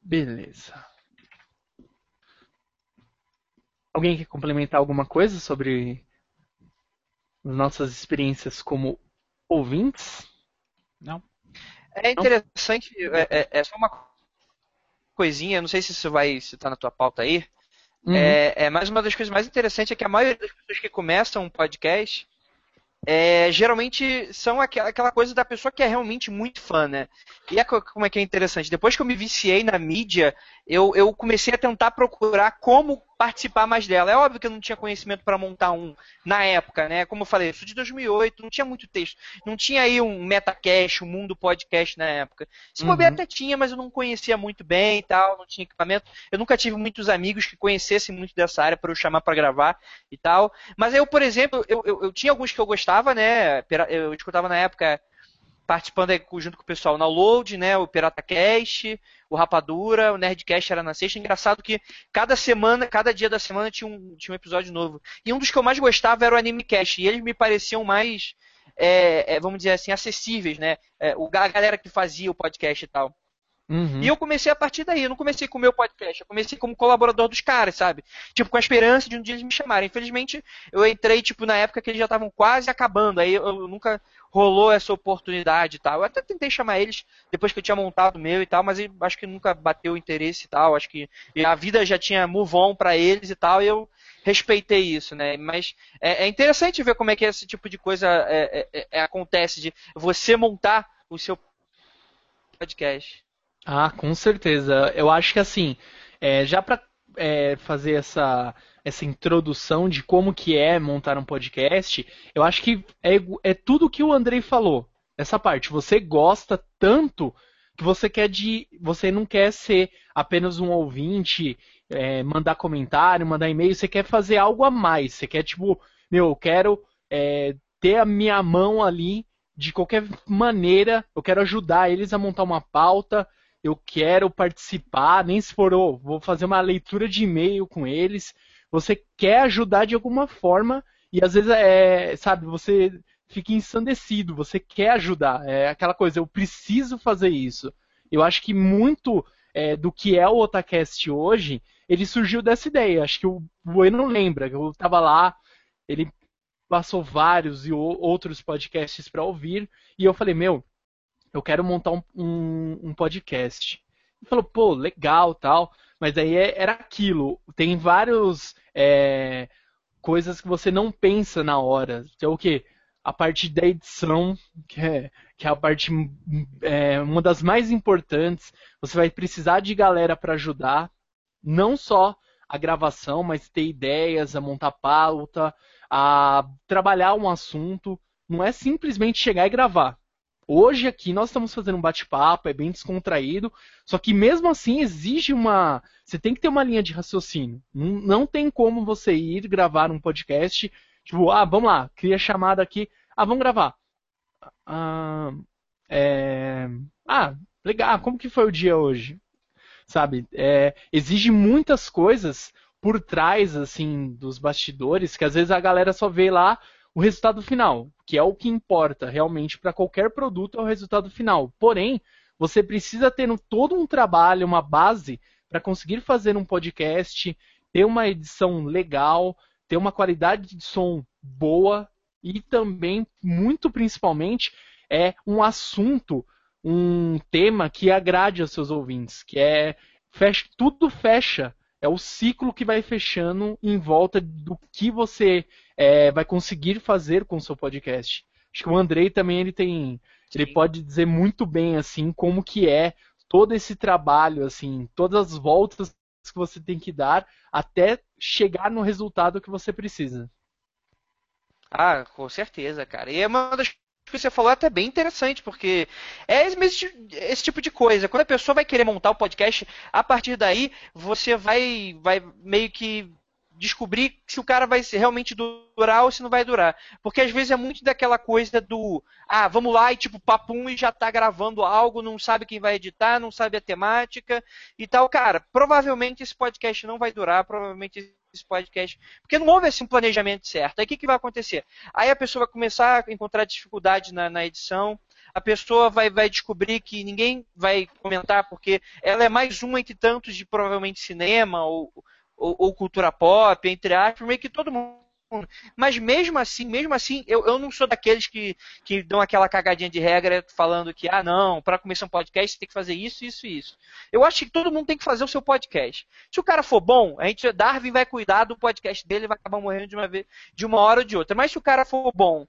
beleza. Alguém quer complementar alguma coisa sobre nossas experiências como ouvintes? Não. É interessante, é, é, é, só uma coisinha, não sei se isso vai estar na tua pauta aí. Uhum. É, é, mais uma das coisas mais interessantes é que a maioria das pessoas que começam um podcast é, geralmente são aquela, aquela coisa da pessoa que é realmente muito fã, né? E é, como é que é interessante. Depois que eu me viciei na mídia, eu, eu comecei a tentar procurar como participar mais dela. É óbvio que eu não tinha conhecimento para montar um na época, né? Como eu falei, isso de 2008, não tinha muito texto. Não tinha aí um Metacast, um Mundo Podcast na época. Se uhum. bobear até tinha, mas eu não conhecia muito bem e tal, não tinha equipamento. Eu nunca tive muitos amigos que conhecessem muito dessa área para eu chamar para gravar e tal. Mas eu, por exemplo, eu, eu, eu tinha alguns que eu gostava, né? Eu escutava na época participando junto com o pessoal na Load, né, o PirataCast, o Rapadura, o Nerdcast era na sexta. Engraçado que cada semana, cada dia da semana tinha um, tinha um episódio novo. E um dos que eu mais gostava era o Animecast, e eles me pareciam mais, é, é, vamos dizer assim, acessíveis, né, é, o, a galera que fazia o podcast e tal. Uhum. E eu comecei a partir daí, eu não comecei com o meu podcast, eu comecei como colaborador dos caras, sabe? Tipo, com a esperança de um dia eles me chamarem. Infelizmente, eu entrei, tipo, na época que eles já estavam quase acabando, aí eu nunca rolou essa oportunidade e tal. Eu até tentei chamar eles depois que eu tinha montado o meu e tal, mas acho que nunca bateu o interesse e tal. Acho que a vida já tinha move on pra eles e tal, e eu respeitei isso, né? Mas é, é interessante ver como é que esse tipo de coisa é, é, é acontece, de você montar o seu podcast. Ah, com certeza. Eu acho que assim, é, já para é, fazer essa, essa introdução de como que é montar um podcast, eu acho que é, é tudo que o Andrei falou. Essa parte, você gosta tanto que você quer de, você não quer ser apenas um ouvinte, é, mandar comentário, mandar e-mail, você quer fazer algo a mais. Você quer tipo, meu, eu quero é, ter a minha mão ali de qualquer maneira, eu quero ajudar eles a montar uma pauta, eu quero participar, nem se for, oh, vou fazer uma leitura de e-mail com eles. Você quer ajudar de alguma forma e às vezes é, sabe, você fica ensandecido, você quer ajudar. É aquela coisa, eu preciso fazer isso. Eu acho que muito é, do que é o Otacast hoje, ele surgiu dessa ideia. Acho que o Bueno lembra, eu estava lá, ele passou vários e outros podcasts para ouvir, e eu falei, meu, eu quero montar um, um, um podcast. Ele falou, pô, legal tal. Mas aí é, era aquilo. Tem vários é, coisas que você não pensa na hora. É o quê? A parte da edição, que é, que é a parte é, uma das mais importantes. Você vai precisar de galera para ajudar. Não só a gravação, mas ter ideias, a montar pauta, a trabalhar um assunto. Não é simplesmente chegar e gravar. Hoje aqui nós estamos fazendo um bate-papo, é bem descontraído, só que mesmo assim exige uma. Você tem que ter uma linha de raciocínio. Não, não tem como você ir gravar um podcast, tipo, ah, vamos lá, cria chamada aqui, ah, vamos gravar. Ah, é... ah legal, como que foi o dia hoje? Sabe? É, exige muitas coisas por trás, assim, dos bastidores, que às vezes a galera só vê lá o resultado final, que é o que importa realmente para qualquer produto, é o resultado final. Porém, você precisa ter todo um trabalho, uma base para conseguir fazer um podcast, ter uma edição legal, ter uma qualidade de som boa e também, muito principalmente, é um assunto, um tema que agrade aos seus ouvintes, que é fecha, tudo fecha é o ciclo que vai fechando em volta do que você é, vai conseguir fazer com o seu podcast. Acho que o Andrei também ele tem, Sim. ele pode dizer muito bem assim como que é todo esse trabalho, assim, todas as voltas que você tem que dar até chegar no resultado que você precisa. Ah, com certeza, cara. E é uma das que você falou é até bem interessante, porque é esse, esse, tipo de coisa. Quando a pessoa vai querer montar o podcast, a partir daí você vai, vai meio que descobrir se o cara vai realmente durar ou se não vai durar. Porque às vezes é muito daquela coisa do, ah, vamos lá e tipo, papum e já tá gravando algo, não sabe quem vai editar, não sabe a temática e tal. Cara, provavelmente esse podcast não vai durar, provavelmente esse podcast, porque não houve assim, um planejamento certo. Aí o que, que vai acontecer? Aí a pessoa vai começar a encontrar dificuldade na, na edição, a pessoa vai, vai descobrir que ninguém vai comentar porque ela é mais uma entre tantos de provavelmente cinema ou, ou, ou cultura pop, entre aspas, meio que todo mundo. Mas mesmo assim, mesmo assim, eu, eu não sou daqueles que, que dão aquela cagadinha de regra falando que, ah, não, para começar um podcast você tem que fazer isso, isso e isso. Eu acho que todo mundo tem que fazer o seu podcast. Se o cara for bom, a gente, Darwin vai cuidar do podcast dele, vai acabar morrendo de uma vez, de uma hora ou de outra. Mas se o cara for bom,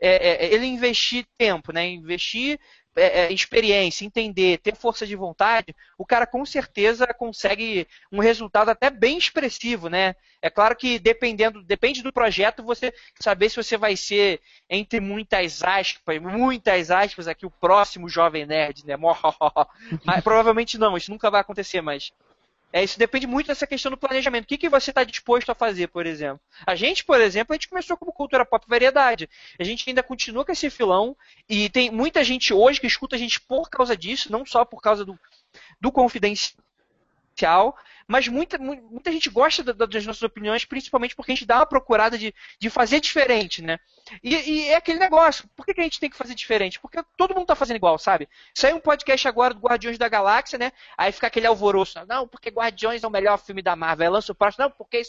é, é, ele investir tempo, né? Investir é, é, experiência, entender, ter força de vontade, o cara com certeza consegue um resultado até bem expressivo, né? É claro que dependendo, depende do projeto, você saber se você vai ser, entre muitas aspas, muitas aspas aqui, o próximo jovem nerd, né? Mas, provavelmente não, isso nunca vai acontecer, mas é, isso depende muito dessa questão do planejamento. O que, que você está disposto a fazer, por exemplo? A gente, por exemplo, a gente começou como cultura pop variedade. A gente ainda continua com esse filão e tem muita gente hoje que escuta a gente por causa disso, não só por causa do, do confidencial, mas muita, muita gente gosta das nossas opiniões, principalmente porque a gente dá uma procurada de, de fazer diferente, né? E, e é aquele negócio, por que, que, a gente tem que fazer diferente? Porque todo mundo tá fazendo igual, sabe? Sai um podcast agora do Guardiões da Galáxia, né? Aí fica aquele alvoroço, não, porque Guardiões é o melhor filme da Marvel, lança o próximo, não, porque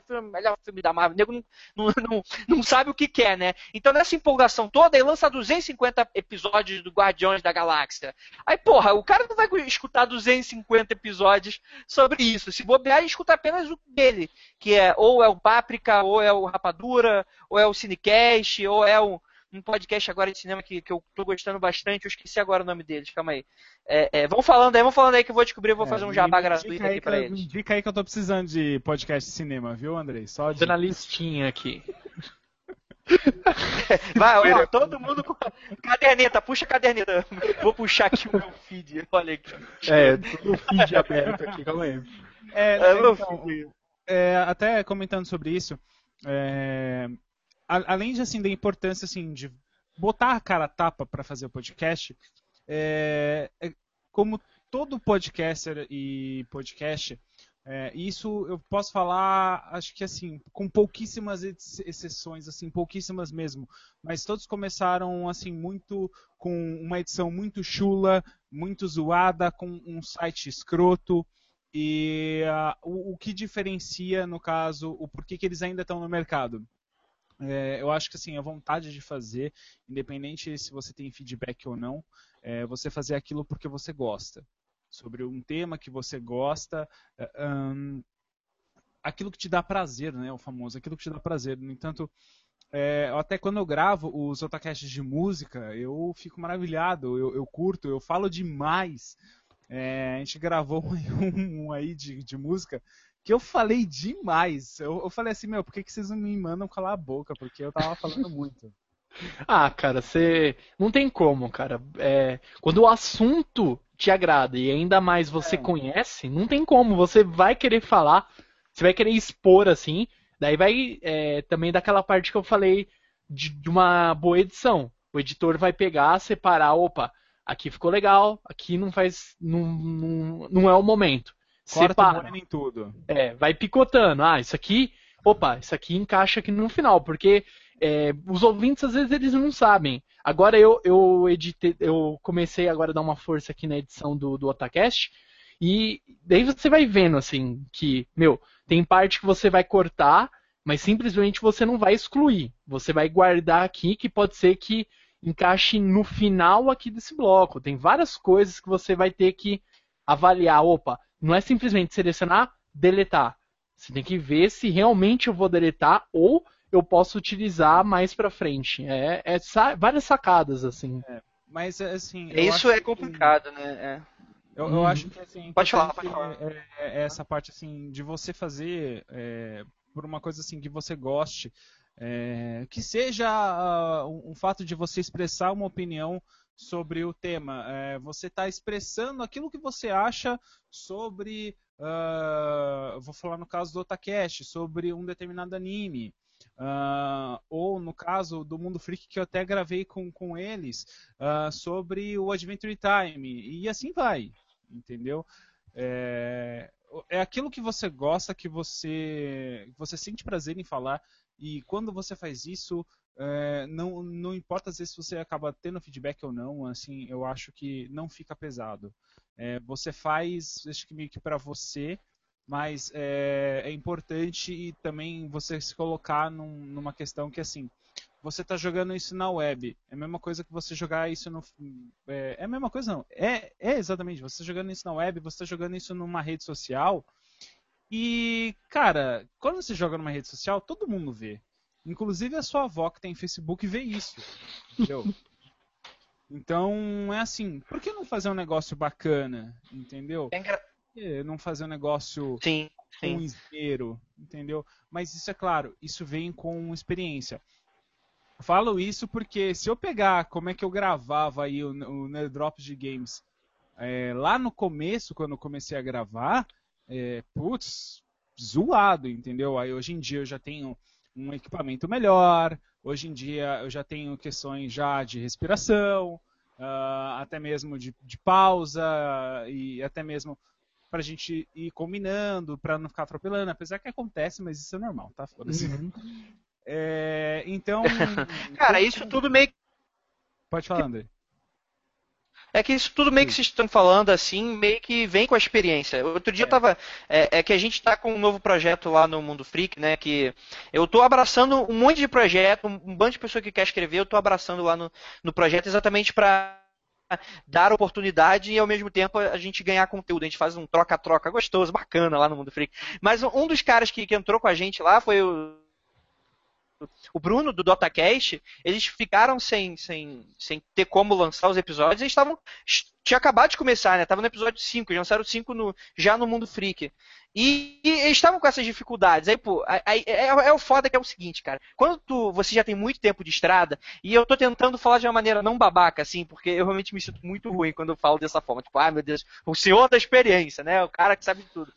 filme, o melhor filme da Marvel. O nego não, não, não, não, sabe o que quer, né? Então, nessa empolgação toda, ele lança 250 episódios do Guardiões da Galáxia. Aí, porra, o cara não vai escutar 250 episódios sobre isso. Se bobear, ele escuta apenas o dele, que é ou é o Páprica, ou é o Rapadura, ou é o Cinecast, ou é o um podcast agora de cinema que, que eu tô gostando bastante, eu esqueci agora o nome deles, calma aí. É, é, vão falando aí, vão falando aí que eu vou descobrir, eu vou é, fazer um jabá gratuito aqui pra eles. Dica aí que eu tô precisando de podcast de cinema, viu, Andrei? Só de... Na listinha aqui. Vai, ó, todo mundo com caderneta, puxa a caderneta. Vou puxar aqui o meu feed, olha aqui. É, tudo feed aberto aqui, calma aí. É, é, então, é, até comentando sobre isso, é, além de assim da importância assim de botar a cara a tapa para fazer o podcast, é, é, como todo podcaster e podcast, é, isso eu posso falar, acho que assim, com pouquíssimas exceções, assim, pouquíssimas mesmo. Mas todos começaram assim muito com uma edição muito chula, muito zoada, com um site escroto. E uh, o, o, que diferencia, no caso, o porquê que eles ainda estão no mercado? É, eu acho que assim, a vontade de fazer, independente se você tem feedback ou não, é você fazer aquilo porque você gosta. Sobre um tema que você gosta, um, aquilo que te dá prazer, né? O famoso, aquilo que te dá prazer. No entanto, é, até quando eu gravo os otacasts de música, eu fico maravilhado, eu, eu curto, eu falo demais. É, a gente gravou um, um aí de, de música que eu falei demais. Eu, eu falei assim, meu, por que, que vocês não me mandam calar a boca? Porque eu tava falando muito. Ah, cara, você. Não tem como, cara. É... Quando o assunto te agrada e ainda mais você é. conhece, não tem como. Você vai querer falar, você vai querer expor assim. Daí vai é, também daquela parte que eu falei de, de uma boa edição. O editor vai pegar, separar, opa, aqui ficou legal, aqui não faz. Não, não, não é o momento. Corta separa. em tudo. É, vai picotando. Ah, isso aqui, opa, isso aqui encaixa aqui no final, porque é, os ouvintes às vezes eles não sabem. Agora eu, eu editei, eu comecei agora a dar uma força aqui na edição do, do Otacast, e daí você vai vendo assim que, meu, tem parte que você vai cortar, mas simplesmente você não vai excluir. Você vai guardar aqui que pode ser que encaixe no final aqui desse bloco. Tem várias coisas que você vai ter que avaliar. Opa, não é simplesmente selecionar, deletar. Você tem que ver se realmente eu vou deletar ou eu posso utilizar mais para frente. É, é sa várias sacadas assim. É, mas assim. Isso é complicado, que... né? É. Eu, eu hum. acho que assim. Pode falar, pode falar. É, é, essa parte assim de você fazer é, por uma coisa assim que você goste, é, que seja uh, um fato de você expressar uma opinião sobre o tema. É, você está expressando aquilo que você acha sobre uh, vou falar no caso do Otacast, sobre um determinado anime. Uh, ou no caso do Mundo Freak que eu até gravei com, com eles uh, sobre o Adventure Time e assim vai, entendeu? É, é aquilo que você gosta, que você você sente prazer em falar e quando você faz isso é, não, não importa às vezes se você acaba tendo feedback ou não, assim, eu acho que não fica pesado. É, você faz, acho que meio que para você, mas é, é, importante e também você se colocar num, numa questão que assim, você está jogando isso na web, é a mesma coisa que você jogar isso no. É, a mesma coisa não, é, é exatamente, você está jogando isso na web, você está jogando isso numa rede social. E, cara, quando você joga numa rede social, todo mundo vê. Inclusive a sua avó que tem Facebook vê isso. Entendeu? Então é assim, por que não fazer um negócio bacana? Entendeu? É engra... Não fazer um negócio sim, sim. com esmero, entendeu? Mas isso é claro, isso vem com experiência. Falo isso porque se eu pegar como é que eu gravava aí o, o Nerdrops de Games é, lá no começo, quando eu comecei a gravar, é, putz, zoado, entendeu? Aí hoje em dia eu já tenho um equipamento melhor. Hoje em dia eu já tenho questões já de respiração, uh, até mesmo de, de, pausa e até mesmo para a gente ir combinando, para não ficar atropelando, apesar que acontece, mas isso é normal, tá? Foda-se. Uhum. É, então. Cara, isso tudo meio. Pode falar, André. É que isso tudo meio que vocês estão falando assim, meio que vem com a experiência. Outro dia é. eu tava. É, é, que a gente está com um novo projeto lá no Mundo Freak, né? Que eu estou abraçando um monte de projeto, um bando de pessoa que quer escrever, eu estou abraçando lá no, no projeto exatamente para dar oportunidade e ao mesmo tempo a gente ganhar conteúdo. A gente faz um troca-troca gostoso, bacana lá no Mundo Freak. Mas um dos caras que, que entrou com a gente lá foi o o Bruno do DotaCast, eles ficaram sem, sem, sem ter como lançar os episódios, eles estavam. Tinha acabado de começar, né? Tava no episódio 5, já lançaram 5 no, já no Mundo Freak. E, e, eles estavam com essas dificuldades. Aí, pô, aí, é, é, o foda que é o seguinte, cara. Quando tu, você já tem muito tempo de estrada, e eu tô tentando falar de uma maneira não babaca, assim, porque eu realmente me sinto muito ruim quando eu falo dessa forma. Tipo, ah, meu Deus, o senhor da experiência, né? O cara que sabe de tudo.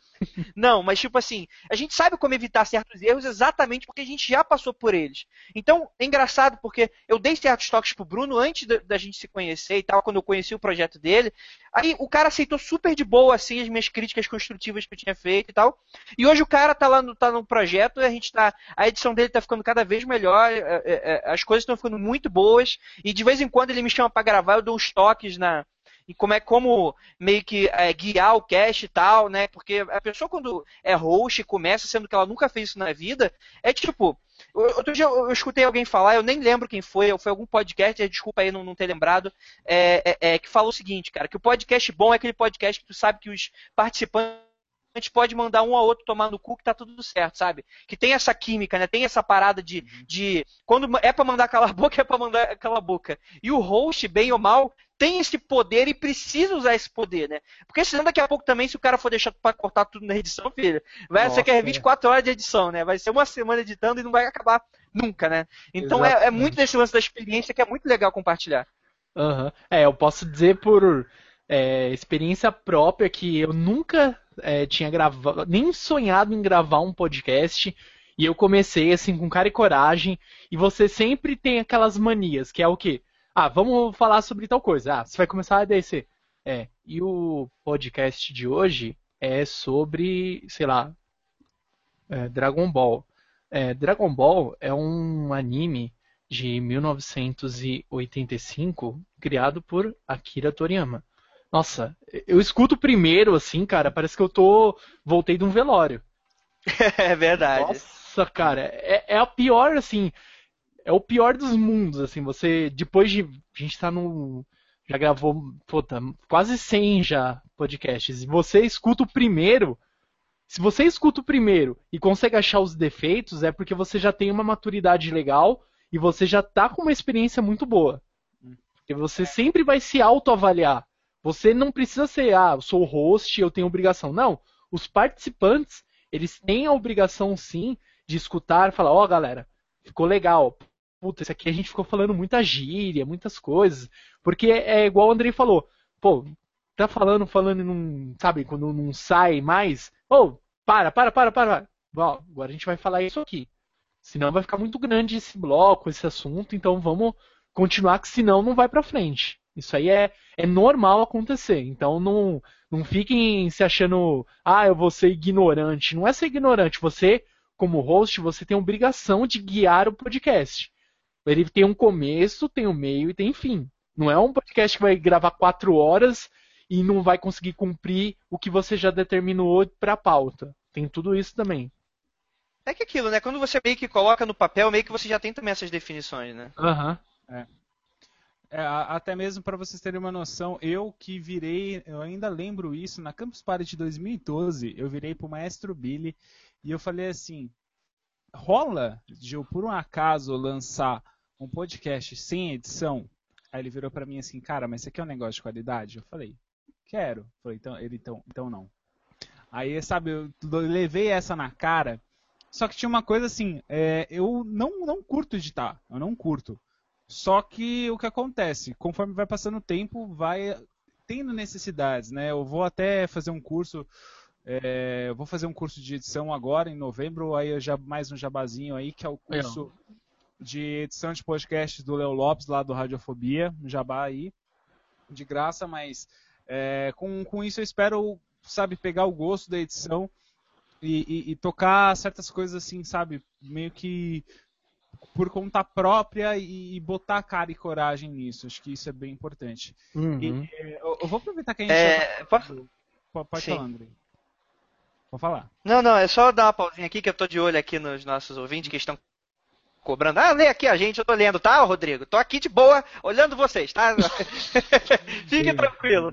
Não, mas tipo assim, a gente sabe como evitar certos erros exatamente porque a gente já passou por eles. Então, é engraçado porque eu dei certos toques pro Bruno antes da gente se conhecer e tal, quando eu conheci o projeto dele. Aí o cara aceitou super de boa, assim, as minhas críticas construtivas que eu tinha feito e tal. E hoje o cara tá lá no, tá no projeto e a gente tá. A edição dele tá ficando cada vez melhor, é, é, é as coisas estão ficando muito boas. E de vez em quando ele me chama para gravar, eu dou uns toques na, e como é como meio que é, guiar o cast e tal, né? Porque a pessoa quando é host e começa, sendo que ela nunca fez isso na vida, é tipo. Outro dia eu, escutei alguém falar, eu nem lembro quem foi, foi algum podcast, desculpa aí não, não ter lembrado, é, é, é, que falou o seguinte, cara, que o podcast bom é aquele podcast que tu sabe que os participantes a gente pode mandar um ao outro tomar no cu que tá tudo certo, sabe? Que tem essa química, né? Tem essa parada de. de quando é para mandar calar a boca, é para mandar calar a boca. E o host, bem ou mal, tem esse poder e precisa usar esse poder, né? Porque senão daqui a pouco também, se o cara for deixar pra cortar tudo na edição, filho, vai, Nossa, você quer 24 é. horas de edição, né? Vai ser uma semana editando e não vai acabar nunca, né? Então é, é, muito desse lance da experiência que é muito legal compartilhar. Uhum. É, eu posso dizer por é, experiência própria que eu nunca é, tinha gravado, nem sonhado em gravar um podcast. E eu comecei assim com cara e coragem. E você sempre tem aquelas manias, que é o quê? Ah, vamos falar sobre tal coisa. Ah, você vai começar a descer. É. E o podcast de hoje é sobre, sei lá, é, Dragon Ball. É, Dragon Ball é um anime de 1985 criado por Akira Toriyama. Nossa, eu escuto primeiro, assim, cara, parece que eu tô. Voltei de um velório. é verdade. Nossa, cara, é, é a pior, assim. É o pior dos mundos, assim. Você. Depois de. A gente tá no. Já gravou, puta, quase 100 já podcasts. E você escuta o primeiro. Se você escuta o primeiro e consegue achar os defeitos, é porque você já tem uma maturidade legal e você já tá com uma experiência muito boa. Porque você sempre vai se autoavaliar. Você não precisa ser, ah, eu sou o host, eu tenho obrigação. Não. Os participantes, eles têm a obrigação sim de escutar falar, ó, oh, galera, ficou legal. Puta, isso aqui a gente ficou falando muita gíria, muitas coisas. Porque é, igual o Andrei falou. Pô, tá falando, falando e não, sabe, quando não sai mais, ô, oh, para, para, para, para. Ó, agora a gente vai falar isso aqui. Senão vai ficar muito grande esse bloco, esse assunto, então vamos continuar, que senão não vai para frente. Isso aí é, é normal acontecer. Então não, não fiquem se achando, ah, eu vou ser ignorante. Não é ser ignorante. Você, como host, você tem obrigação de guiar o podcast. Ele tem um começo, tem um meio e tem fim. Não é um podcast que vai gravar quatro horas e não vai conseguir cumprir o que você já determinou para a pauta. Tem tudo isso também. É que aquilo, né? Quando você meio que coloca no papel, meio que você já tem também essas definições, né? Aham. Uhum. É. É, até mesmo para vocês terem uma noção, eu que virei, eu ainda lembro isso, na Campus Party de 2012, eu virei pro maestro Billy e eu falei assim: rola de eu por um acaso lançar um podcast sem edição? Aí ele virou para mim assim, cara, mas isso aqui é um negócio de qualidade? Eu falei, quero. Eu falei, então, ele, então, então não. Aí, sabe, eu levei essa na cara. Só que tinha uma coisa assim, é, eu não, não curto editar, eu não curto. Só que o que acontece, conforme vai passando o tempo, vai tendo necessidades, né? Eu vou até fazer um curso, é, vou fazer um curso de edição agora em novembro, aí já mais um jabazinho aí que é o curso de edição de podcast do Léo Lopes lá do Radiofobia, jabá aí, de graça, mas é, com, com isso eu espero, sabe, pegar o gosto da edição e, e, e tocar certas coisas assim, sabe, meio que por conta própria e, botar cara e coragem nisso. Acho que isso é bem importante. Uhum. E, eu, eu, vou aproveitar que a gente. É, pode, pode falar, André. Vou falar. Não, não, é só dar uma pausinha aqui que eu tô de olho aqui nos nossos ouvintes que estão cobrando. Ah, lê aqui a gente, eu tô lendo, tá, Rodrigo? Tô aqui de boa, olhando vocês, tá? Fique tranquilo.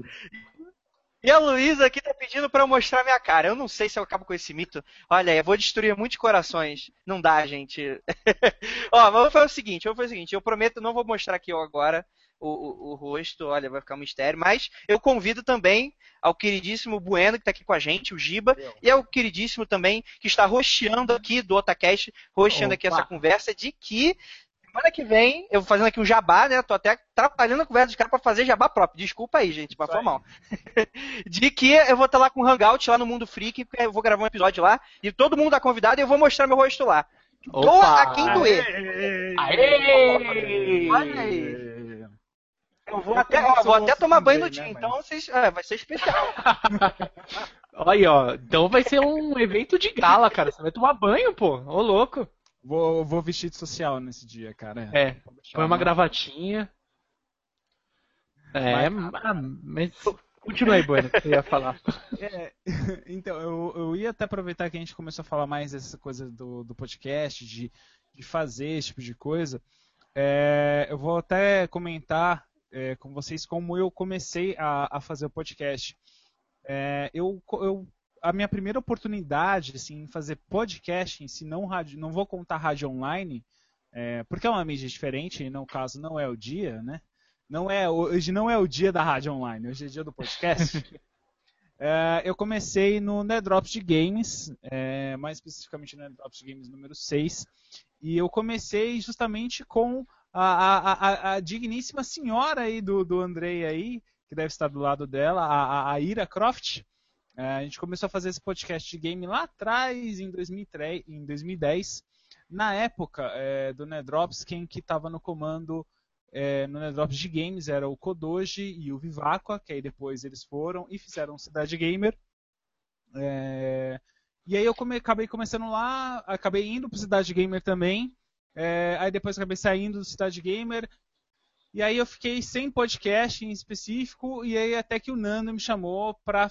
E a Luísa aqui tá pedindo para eu mostrar minha cara. Eu não sei se eu acabo com esse mito. Olha, eu vou destruir muitos corações. Não dá, gente. Ó, mas vou fazer o seguinte, vou fazer o seguinte, eu prometo, não vou mostrar aqui agora o, o, o, rosto, olha, vai ficar um mistério, mas eu convido também ao queridíssimo Bueno, que está aqui com a gente, o Giba, e ao queridíssimo também, que está rosteando aqui do Otacast, rosteando aqui essa conversa, de que Semana que vem, eu vou fazendo aqui um jabá, né? Tô até atrapalhando a conversa dos caras pra fazer jabá próprio. Desculpa aí, gente, mas foi mal. de que eu vou estar lá com o Hangout lá no Mundo Freak, eu vou gravar um episódio lá, e todo mundo tá convidado e eu vou mostrar meu rosto lá. Opa. Doa a quem doer. Aê! Olha aí. Eu vou até, ó, vou até tomar banho no dia, né, então vocês, é, vai ser especial. Olha aí, ó. Então vai ser um evento de gala, cara. Você vai tomar banho, pô. Ô, louco. Vou, vou vestir de social nesse dia, cara. É, põe uma gravatinha. É, mas. Continua aí, Bueno, que você ia falar. É, então, eu, eu ia até aproveitar que a gente começou a falar mais dessa coisa do, do podcast, de, de fazer esse tipo de coisa. É, eu vou até comentar é, com vocês como eu comecei a, a fazer o podcast. É, eu, eu a minha primeira oportunidade assim, em fazer podcast, se não, rádio, não vou contar rádio online, é, porque é uma mídia diferente, e no caso não é o dia, né? Não é, hoje não é o dia da rádio online, hoje é o dia do podcast. é, eu comecei no Nerdrops de Games, é, mais especificamente no Nerdrops de Games número 6, e eu comecei justamente com a, a, a, digníssima senhora aí do, do Andrei aí, que deve estar do lado dela, a, a Ira Croft, é, a gente começou a fazer esse podcast de game lá atrás, em, 2003, em 2010. Na época é, do Nedrops, quem que estava no comando é, no Nedrops de games era o Kodoji e o Vivaqua, que aí depois eles foram e fizeram Cidade Gamer. É, e aí eu come, acabei começando lá, acabei indo para Cidade Gamer também. É, aí depois acabei saindo do Cidade Gamer. E aí eu fiquei sem podcast em específico, e aí até que o Nando me chamou para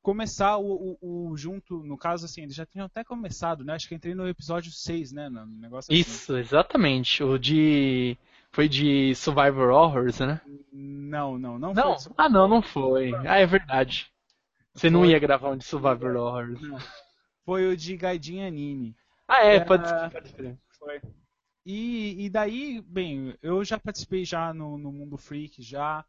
começar o, o, o, junto, no caso assim, eles já tinham até começado, né? Acho que entrei no episódio 6, né? No negócio assim. Isso, exatamente. O de. Foi de Survivor Horrors, né? Não, não, não, não. foi. Ah, não, não foi. Ah, é verdade. Você foi. não ia gravar um de Survivor Horrors. Não. Foi o de Gaidin Anime. Ah, é, pode, ser, pode ser. Foi. E, e daí, bem, eu já participei já no, no Mundo Freak, já.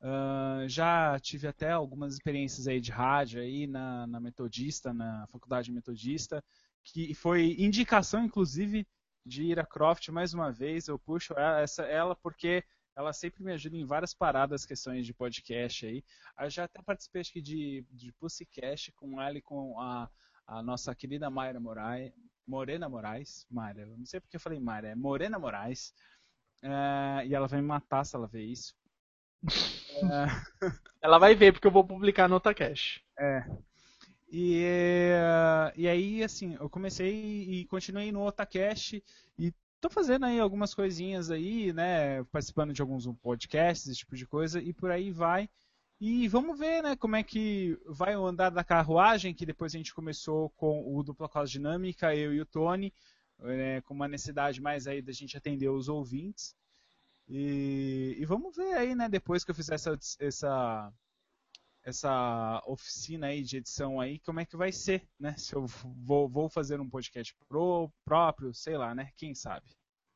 Uh, já tive até algumas experiências aí de rádio aí na, na Metodista, na Faculdade Metodista, que foi indicação, inclusive, de Ira Croft, mais uma vez, eu puxo ela, essa, ela porque ela sempre me ajuda em várias paradas, questões de podcast aí. Eu já até participei acho que de, de Pussycast com ela e com a, a nossa querida Mayra Moraes, Morena Moraes, Mayra, não sei porque eu falei Mayra, é Morena Moraes, é, e ela vai me matar se ela ver isso. É... ela vai ver porque eu vou publicar no Otacast. É. E, e aí, assim, eu comecei e continuei no Otacast e tô fazendo aí algumas coisinhas aí, né? Participando de alguns podcasts, esse tipo de coisa, e por aí vai. E vamos ver, né, como é que vai o andar da carruagem, que depois a gente começou com o dupla causa dinâmica, eu e o Tony, né, com uma necessidade mais aí da gente atender os ouvintes. E, e vamos ver aí, né, depois que eu fizer essa, essa, essa oficina aí de edição aí, como é que vai ser, né? Se eu vou, vou fazer um podcast pro, próprio, sei lá, né? Quem sabe.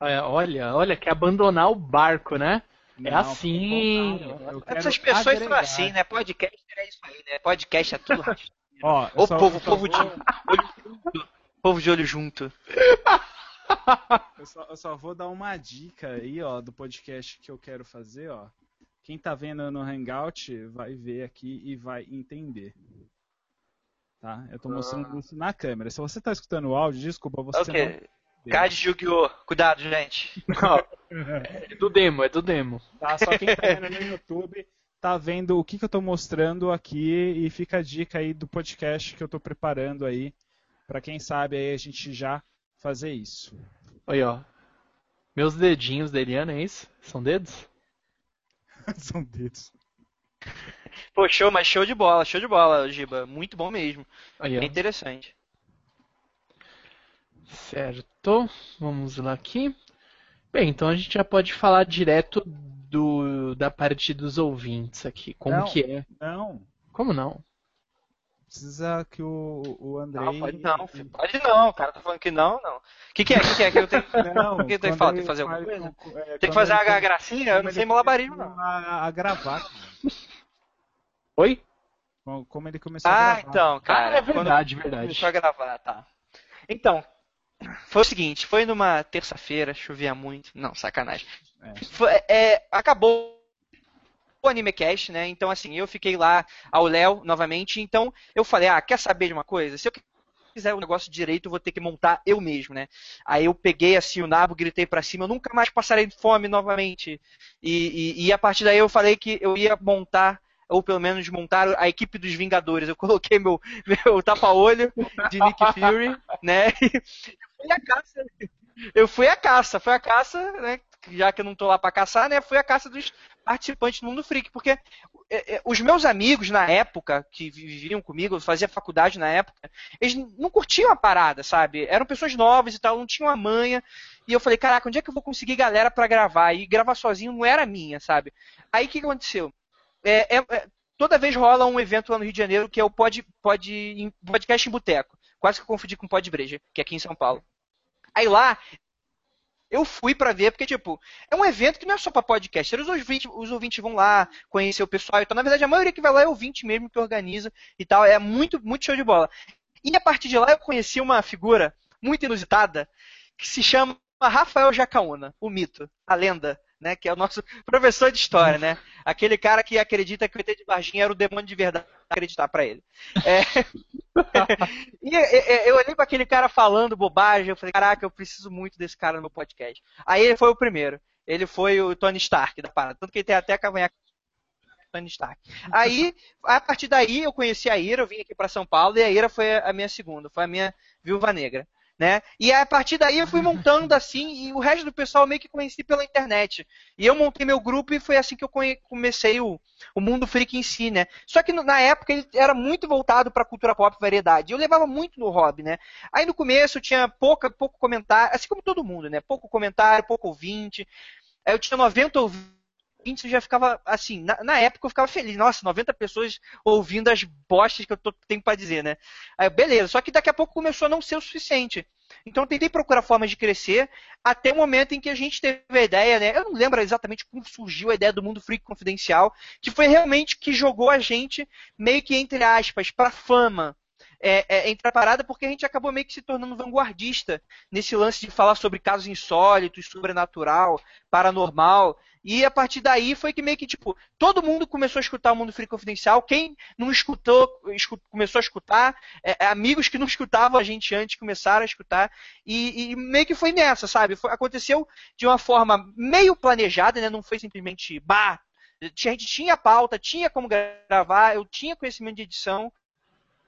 Olha, olha, quer abandonar o barco, né? É Não, é assim. Essas pessoas agregar. são assim, né? Podcast é isso aí, né? Podcast é tudo. Ó, Ô, só, povo, povo de olho junto. Povo de olho junto. Eu só, eu só vou dar uma dica aí, ó, do podcast que eu quero fazer, ó. Quem tá vendo no Hangout vai ver aqui e vai entender. Tá? Eu tô mostrando ah. isso na câmera. Se você tá escutando o áudio, desculpa, você okay. não... Card de Yu-Gi-Oh! Cuidado, gente. é do demo, é do demo. Tá, só quem tá vendo no YouTube tá vendo o que, que eu tô mostrando aqui e fica a dica aí do podcast que eu tô preparando aí. Pra quem sabe aí a gente já fazer isso. Aí, ó. Meus dedinhos da Eliana, é isso? São dedos? São dedos. Pô, show, mas show de bola, show de bola, Giba. Muito bom mesmo. Aí, é interessante. Certo, vamos lá aqui. Bem, então a gente já pode falar direto do, da parte dos ouvintes aqui. Como não, que é? Não. Como não? Precisa que o, o Andrei. Não, pode não, pode não, o cara tá falando que não, não. O que, que é? O que, que é? Que eu tenho. Não, que tem que falar? Tem que fazer alguma coisa? É, tem que fazer uma gracinha? Eu não sei malabarismo, não. A, a gravar. Oi? Como ele começou ah, a gravar. Ah, então, cara. Ah, é verdade, verdade. Começou a gravar, tá. Então, foi o seguinte, foi numa terça-feira, chovia muito. Não, sacanagem. É. Foi, é, acabou o AnimeCast, né? Então, assim, eu fiquei lá ao Léo novamente. Então, eu falei, ah, quer saber de uma coisa? Se eu fizer o negócio direito, eu vou ter que montar eu mesmo, né? Aí eu peguei assim o nabo, gritei para cima, eu nunca mais passarei fome novamente. E, e, e, a partir daí eu falei que eu ia montar, ou pelo menos montar a equipe dos Vingadores. Eu coloquei meu, meu tapa-olho de Nick Fury, né? E fui a caça. Eu fui a caça, foi a caça, né? Já que eu não tô lá para caçar, né? Fui a caça dos participante do Mundo Freak, porque é, é, os meus amigos na época, que viviam comigo, eu fazia faculdade na época, eles não curtiam a parada, sabe? Eram pessoas novas e tal, não tinham a manha. E eu falei, caraca, onde é que eu vou conseguir galera para gravar? E gravar sozinho não era minha, sabe? Aí o que aconteceu? É, é, é, toda vez rola um evento lá no Rio de Janeiro que é o Pod, Pod, Podcast em Boteco. Quase que eu confundi com o Pod Breja, que é aqui em São Paulo. Aí lá eu fui para ver, porque, tipo, é um evento que não é só pra podcast. Os ouvintes, os ouvintes vão lá conhecer o pessoal. Então, na verdade, a maioria que vai lá é ouvinte mesmo que organiza e tal. É muito, muito show de bola. E a partir de lá eu conheci uma figura muito inusitada que se chama Rafael Jacaúna, o mito, a lenda né? Que é o nosso professor de história, né? Aquele cara que acredita que o ET de Varginha era o demônio de verdade, acreditar para ele. É... e eu olhei para aquele cara falando bobagem, eu falei, caraca, eu preciso muito desse cara no meu podcast. Aí ele foi o primeiro. Ele foi o Tony Stark da parada. Tanto que ele tem até a Tony Stark. Aí, a partir daí, eu conheci a Ira, eu vim aqui para São Paulo, e a Ira foi a minha segunda, foi a minha viúva negra né? E a partir daí eu fui montando assim, e o resto do pessoal meio que conheci pela internet. E eu montei meu grupo e foi assim que eu comecei o, o mundo freak em si, né? Só que na época ele era muito voltado para cultura pop e variedade. Eu levava muito no hobby, né? Aí no começo eu tinha pouca, pouco comentário, assim como todo mundo, né? Pouco comentário, pouco ouvinte. Aí eu tinha 90 ouvintes eu já ficava assim, na, na, época eu ficava feliz. Nossa, 90 pessoas ouvindo as bostas que eu tô, tenho para dizer, né? Aí, beleza, só que daqui a pouco começou a não ser o suficiente. Então eu tentei procurar formas de crescer até o momento em que a gente teve a ideia, né? Eu não lembro exatamente como surgiu a ideia do Mundo Freak Confidencial, que foi realmente que jogou a gente meio que entre aspas para fama. É, é, entrar parada porque a gente acabou meio que se tornando vanguardista nesse lance de falar sobre casos insólitos, sobrenatural, paranormal. E a partir daí foi que meio que, tipo, todo mundo começou a escutar o Mundo Free Confidencial. Quem não escutou, começou a escutar. É, é, amigos que não escutavam a gente antes começaram a escutar. E, e meio que foi nessa, sabe? Foi, aconteceu de uma forma meio planejada, né? Não foi simplesmente, bah, a gente tinha pauta, tinha como gravar, eu tinha conhecimento de edição.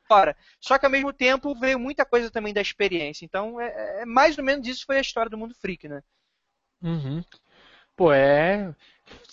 Fora. Só que ao mesmo tempo veio muita coisa também da experiência. Então, é, é mais ou menos isso foi a história do Mundo Freak, né? Uhum. Pô, é.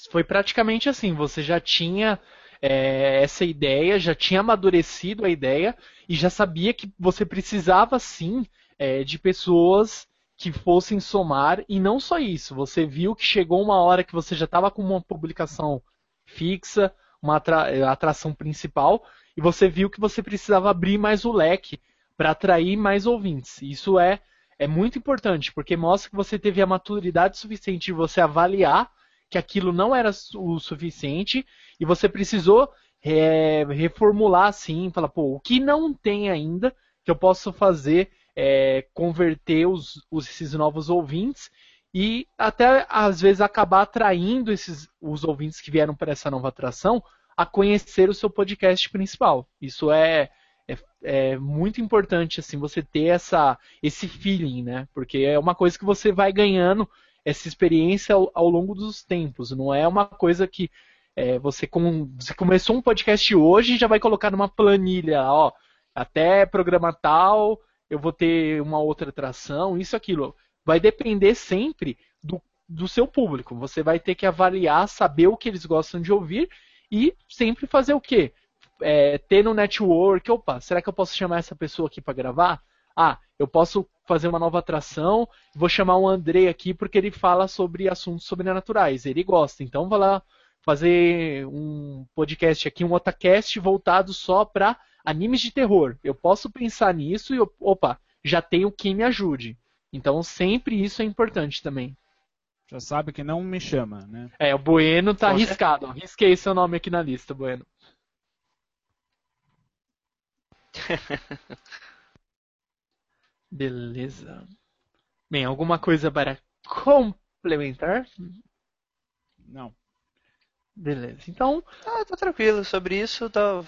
Foi praticamente assim. Você já tinha é, essa ideia, já tinha amadurecido a ideia e já sabia que você precisava sim é, de pessoas que fossem somar e não só isso. Você viu que chegou uma hora que você já estava com uma publicação fixa, uma atra atração principal você viu que você precisava abrir mais o leque para atrair mais ouvintes. Isso é é muito importante, porque mostra que você teve a maturidade suficiente de você avaliar que aquilo não era o suficiente e você precisou é, reformular assim, falar, pô, o que não tem ainda que eu posso fazer é, converter os, os, esses novos ouvintes e até às vezes acabar atraindo esses os ouvintes que vieram para essa nova atração a conhecer o seu podcast principal. Isso é é, é, muito importante assim você ter essa esse feeling, né? Porque é uma coisa que você vai ganhando essa experiência ao, ao longo dos tempos. Não é uma coisa que é, você, com, você começou um podcast hoje e já vai colocar numa planilha, ó, até programa tal eu vou ter uma outra atração, isso, aquilo. Vai depender sempre do, do seu público. Você vai ter que avaliar, saber o que eles gostam de ouvir e sempre fazer o quê? é, ter no network, opa, será que eu posso chamar essa pessoa aqui para gravar? Ah, eu posso fazer uma nova atração, vou chamar o André aqui porque ele fala sobre assuntos sobrenaturais, ele gosta, então vou lá fazer um podcast aqui, um otacast voltado só para animes de terror. Eu posso pensar nisso e, opa, já tenho quem me ajude. Então sempre isso é importante também. Já sabe que não me chama, né? É, o Bueno tá arriscado. Risquei seu nome aqui na lista, Bueno. Beleza. Bem, alguma coisa para complementar? Não. Beleza. Então. Ah, tô tranquilo sobre isso. Tô...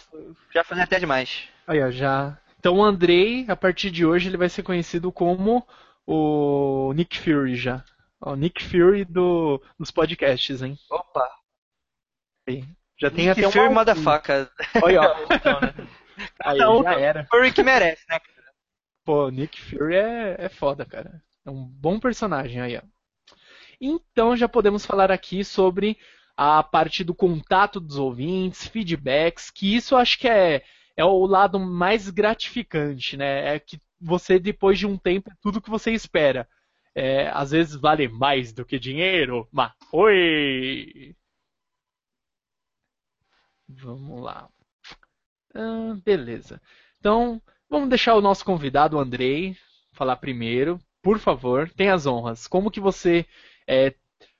Já falei até demais. Aí, ó, já. Então o Andrei, a partir de hoje, ele vai ser conhecido como o Nick Fury já. O Nick Fury do, dos podcasts, hein? Opa! Aí. Já tem Nick até Fury uma... motherfucker. Olha, ó. então, né? Aí Não, já era. Fury que merece, né, cara? Pô, Nick Fury é, é foda, cara. É um bom personagem aí, ó. Então já podemos falar aqui sobre a parte do contato dos ouvintes, feedbacks, que isso eu acho que é, é o lado mais gratificante, né? É que você, depois de um tempo, é tudo que você espera. É, às vezes vale mais do que dinheiro, mas oi! Vamos lá. Ah, beleza. Então, vamos deixar o nosso convidado, o Andrei, falar primeiro. Por favor, tenha as honras. Como que você é,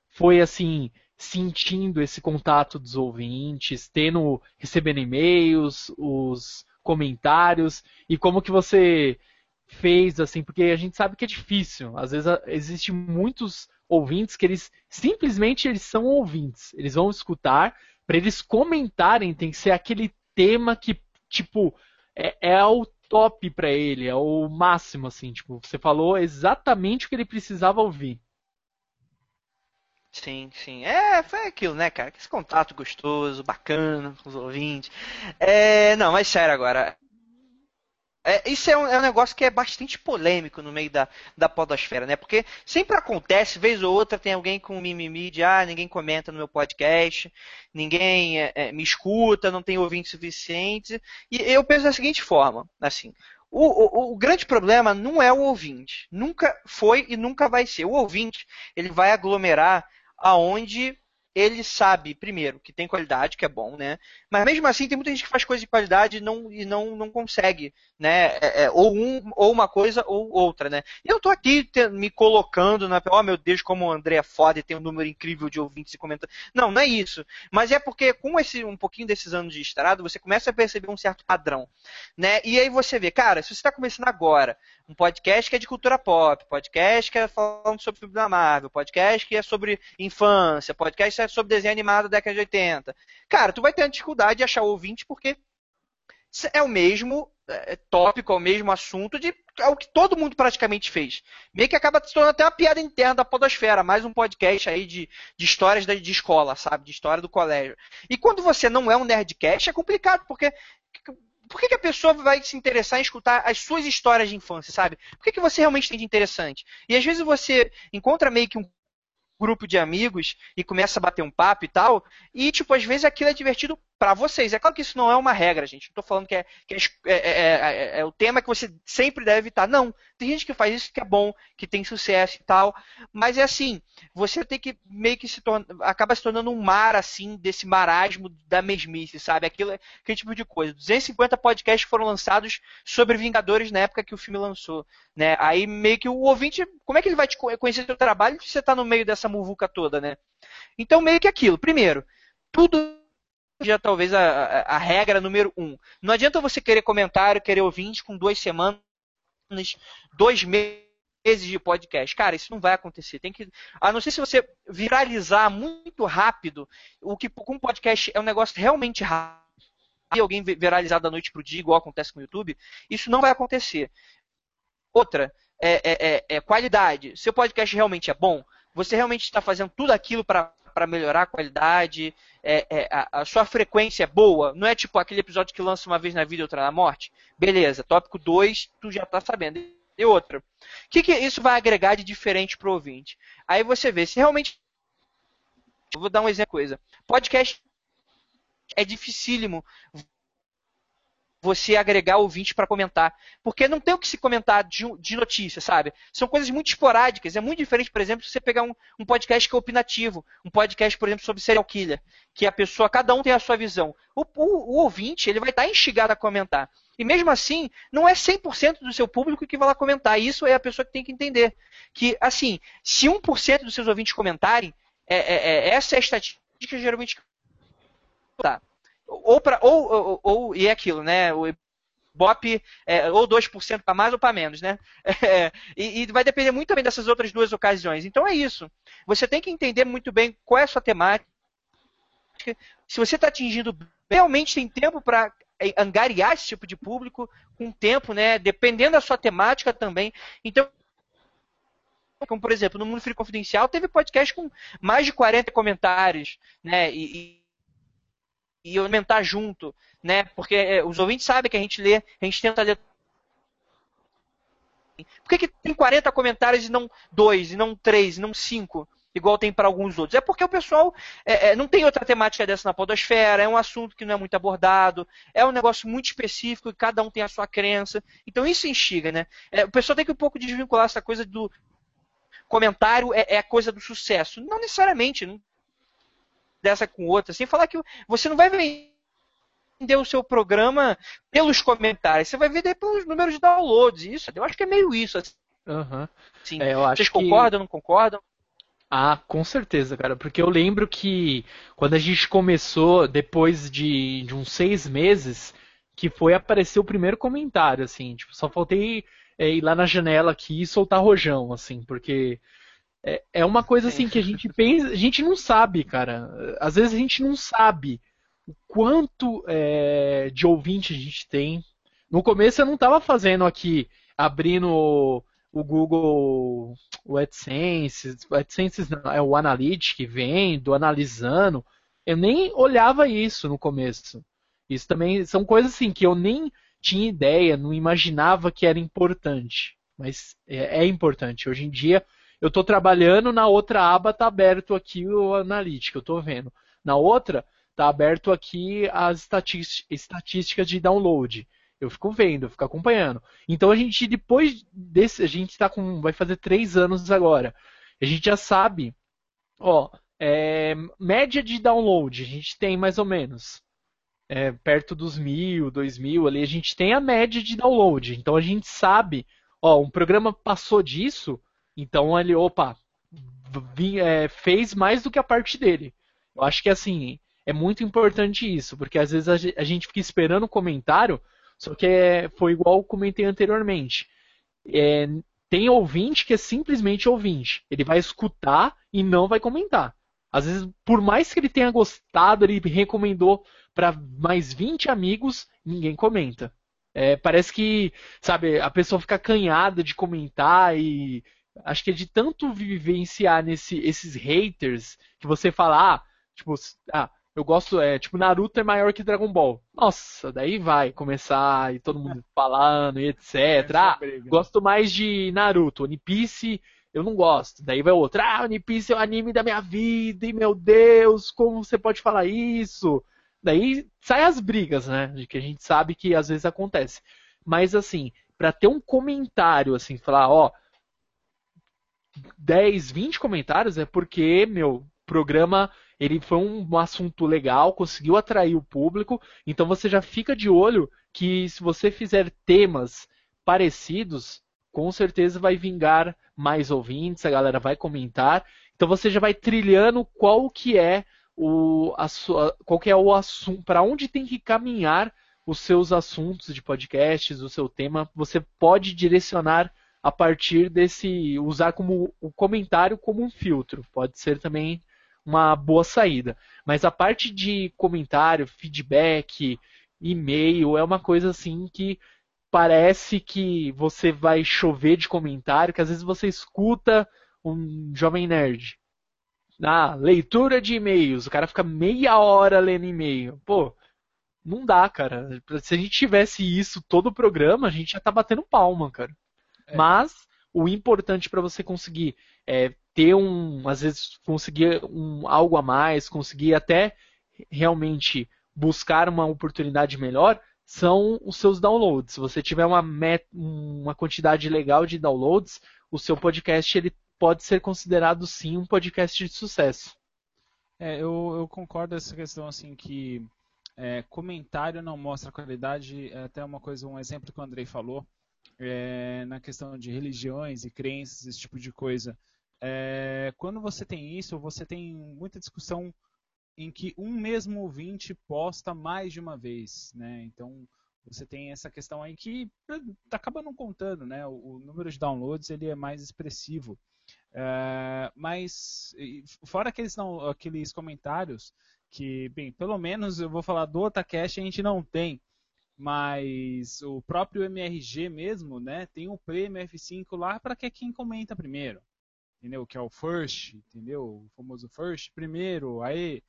foi assim sentindo esse contato dos ouvintes, tendo recebendo e-mails, os comentários e como que você fez assim, porque a gente sabe que é difícil. Às vezes existem muitos ouvintes que eles simplesmente eles são ouvintes. Eles vão escutar, para eles comentarem tem que ser aquele tema que, tipo, é, é o top para ele, é o máximo, assim, tipo, você falou exatamente o que ele precisava ouvir. Sim, sim. É, foi aquilo, né, cara? Esse contato gostoso, bacana com os ouvintes. É, não, mas sério agora. É, isso é um, é um, negócio que é bastante polêmico no meio da, da podosfera, né? Porque sempre acontece, vez ou outra, tem alguém com mimimi de ah, ninguém comenta no meu podcast, ninguém é, é, me escuta, não tem ouvinte suficiente. E eu penso da seguinte forma, assim, o, o, o, grande problema não é o ouvinte. Nunca foi e nunca vai ser. O ouvinte, ele vai aglomerar aonde ele sabe, primeiro, que tem qualidade, que é bom, né? Mas mesmo assim, tem muita gente que faz coisa de qualidade e não, e não, não consegue, né? É, é, ou, um, ou uma coisa ou outra, né? E eu tô aqui te, me colocando na. Oh, meu Deus, como o André é foda e tem um número incrível de ouvintes e comentários. Não, não é isso. Mas é porque com esse um pouquinho desses anos de estrada, você começa a perceber um certo padrão, né? E aí você vê, cara, se você está começando agora, um podcast que é de cultura pop, podcast que é falando sobre filme da Marvel, podcast que é sobre infância, podcast é sobre desenho animado da década de 80. Cara, tu vai ter dificuldade de achar ouvinte porque é o mesmo é, tópico, é o mesmo assunto de é o que todo mundo praticamente fez. Meio que acaba se tornando até uma piada interna da podosfera, mais um podcast aí de, de histórias de, de escola, sabe? De história do colégio. E quando você não é um nerdcast, é complicado, porque por que, que, a pessoa vai se interessar em escutar as suas histórias de infância, sabe? Por que, que você realmente tem de interessante? E às vezes você encontra meio que um grupo de amigos e começa a bater um papo e tal, e tipo, às vezes aquilo é divertido para vocês. É claro que isso não é uma regra, gente. Não estou falando que, é, que é, é, é, é, o tema que você sempre deve evitar. Não. Tem gente que faz isso que é bom, que tem sucesso e tal. Mas é assim, você tem que meio que se torna, acaba se tornando um mar assim desse marasmo da mesmice, sabe? Aquilo, aquele tipo de coisa. 250 podcasts foram lançados sobre Vingadores na época que o filme lançou, né? Aí meio que o ouvinte, como é que ele vai te conhecer seu trabalho se você está no meio dessa muvuca toda, né? Então meio que aquilo. Primeiro, tudo já talvez a, a, a, regra número um. Não adianta você querer comentário, querer ouvinte com duas semanas, dois meses de podcast. Cara, isso não vai acontecer. Tem que, a não ser se você viralizar muito rápido, o que com um podcast é um negócio realmente rápido. Alguém viralizar da noite pro dia, igual acontece com o YouTube, isso não vai acontecer. Outra, é, é, é, é qualidade. Seu podcast realmente é bom? Você realmente está fazendo tudo aquilo para para melhorar a qualidade, é, é, a, a, sua frequência é boa, não é tipo aquele episódio que lança uma vez na vida e outra na morte. Beleza, tópico 2, tu já está sabendo. E outra, o que, que isso vai agregar de diferente para o ouvinte? Aí você vê, se realmente. Vou dar um exemplo coisa. Podcast é dificílimo você agregar ouvinte para comentar. Porque não tem o que se comentar de, de notícia, sabe? São coisas muito esporádicas. É muito diferente, por exemplo, se você pegar um, um, podcast que é opinativo. Um podcast, por exemplo, sobre serial killer. Que a pessoa, cada um tem a sua visão. O, o, o ouvinte, ele vai estar instigado a comentar. E mesmo assim, não é 100% do seu público que vai lá comentar. Isso é a pessoa que tem que entender. Que, assim, se 1% dos seus ouvintes comentarem, é, é, é, essa é a estatística geralmente. Tá ou, pra, ou, ou, ou, e é aquilo, né? O Bop é, ou 2% para mais ou para menos, né? É, e, e, vai depender muito também dessas outras duas ocasiões. Então é isso. Você tem que entender muito bem qual é a sua temática. Se você está atingindo, realmente tem tempo para é, angariar esse tipo de público com tempo, né? Dependendo da sua temática também. Então, como por exemplo, no Mundo Free Confidencial teve podcast com mais de 40 comentários, né? E, e aumentar junto, né? Porque é, os ouvintes sabem que a gente lê, a gente tenta ler. Por que, que tem 40 comentários e não dois, e não três, e não cinco, igual tem para alguns outros? É porque o pessoal é, é, não tem outra temática dessa na podosfera, é um assunto que não é muito abordado, é um negócio muito específico e cada um tem a sua crença. Então isso instiga, né? É, o pessoal tem que um pouco desvincular essa coisa do comentário é, é a coisa do sucesso. Não necessariamente, não dessa com outra, sem falar que você não vai vender o seu programa pelos comentários, você vai vender pelos números de downloads. Isso, eu acho que é meio isso. Assim. Uhum. Sim. É, Vocês concordam, não concordam? Ah, com certeza, cara. Porque eu lembro que quando a gente começou, depois de, de uns seis meses, que foi aparecer o primeiro comentário, assim. Tipo, só faltei é, ir lá na janela aqui e soltar rojão, assim, porque é, é uma coisa assim que a gente pensa, a gente não sabe, cara. Às vezes a gente não sabe o quanto é, de ouvinte a gente tem. No começo eu não estava fazendo aqui, abrindo o Google, o AdSense, o AdSense não, é o Analytics, vendo, analisando. Eu nem olhava isso no começo. Isso também são coisas assim que eu nem tinha ideia, não imaginava que era importante. Mas é, é importante. Hoje em dia eu estou trabalhando, na outra aba está aberto aqui o Analytics, eu estou vendo. Na outra, está aberto aqui as estatísticas de download. Eu fico vendo, eu fico acompanhando. Então a gente, depois desse, a gente está com. vai fazer três anos agora. A gente já sabe, ó, é, média de download, a gente tem mais ou menos. É, perto dos mil, dois mil ali, a gente tem a média de download. Então a gente sabe, ó, um programa passou disso, então ele, opa, é, fez mais do que a parte dele. Eu acho que assim, é muito importante isso, porque às vezes a gente fica esperando o comentário, só que é, foi igual eu comentei anteriormente. É, tem ouvinte que é simplesmente ouvinte. Ele vai escutar e não vai comentar. Às vezes, por mais que ele tenha gostado, ele recomendou para mais 20 amigos, ninguém comenta. É, parece que, sabe, a pessoa fica acanhada de comentar e acho que é de tanto vivenciar nesse, esses haters que você fala, ah, tipo, ah, eu gosto, é, tipo, Naruto é maior que Dragon Ball. Nossa, daí vai começar e todo mundo falando e etc. Ah, gosto mais de Naruto. One Piece eu não gosto. Daí vai outro, ah, One Piece é o anime da minha vida, e meu Deus, como você pode falar isso? Daí sai as brigas, né? De que a gente sabe que às vezes acontece. Mas assim, para ter um comentário, assim, falar, ó, 10, 20 comentários é porque, meu, programa ele foi um assunto legal, conseguiu atrair o público, então você já fica de olho que se você fizer temas parecidos, com certeza vai vingar mais ouvintes, a galera vai comentar. Então você já vai trilhando qual que é o a sua, qual que é o assunto, para onde tem que caminhar os seus assuntos de podcasts, o seu tema, você pode direcionar a partir desse usar como o comentário como um filtro. Pode ser também uma boa saída. Mas a parte de comentário, feedback, e-mail é uma coisa assim que parece que você vai chover de comentário, que às vezes você escuta um jovem nerd. Ah, leitura de e-mails, o cara fica meia hora lendo e-mail. Pô, não dá, cara. Se a gente tivesse isso todo o programa, a gente já tá batendo palma, cara. É. Mas o importante para você conseguir é, ter um, às vezes conseguir um algo a mais, conseguir até realmente buscar uma oportunidade melhor, são os seus downloads. Se você tiver uma, met, uma quantidade legal de downloads, o seu podcast ele pode ser considerado sim um podcast de sucesso. É, eu, eu concordo essa questão assim que é, comentário não mostra qualidade. É até uma coisa, um exemplo que o Andrei falou é, na questão de religiões e crenças, esse tipo de coisa. É, quando você tem isso, você tem muita discussão em que um mesmo ouvinte posta mais de uma vez, né? Então você tem essa questão aí que eh, acaba não contando, né? O, o número de downloads ele é mais expressivo. É, mas fora aqueles, não, aqueles comentários que, bem, pelo menos eu vou falar do Otacast a gente não tem, mas o próprio MRG mesmo, né? Tem o prêmio F5 lá para que quem comenta primeiro, entendeu? Que é o first, entendeu? O famoso first primeiro, aí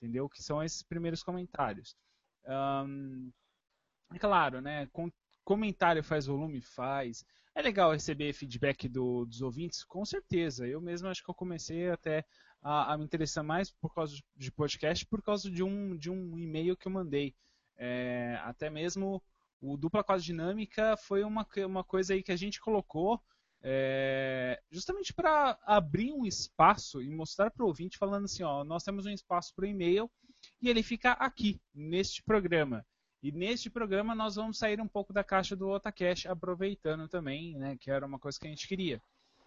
entendeu? Que são esses primeiros comentários. Um, é claro, né? Com, comentário faz volume, faz. É legal receber feedback do, dos ouvintes, com certeza. Eu mesmo acho que eu comecei até a, a, me interessar mais por causa de podcast, por causa de um, de um e-mail que eu mandei. É, até mesmo o dupla quase dinâmica foi uma, uma coisa aí que a gente colocou é, justamente para abrir um espaço e mostrar para o ouvinte falando assim, ó, nós temos um espaço para o e-mail e ele fica aqui, neste programa. E neste programa nós vamos sair um pouco da caixa do Otacash, aproveitando também, né, que era uma coisa que a gente queria.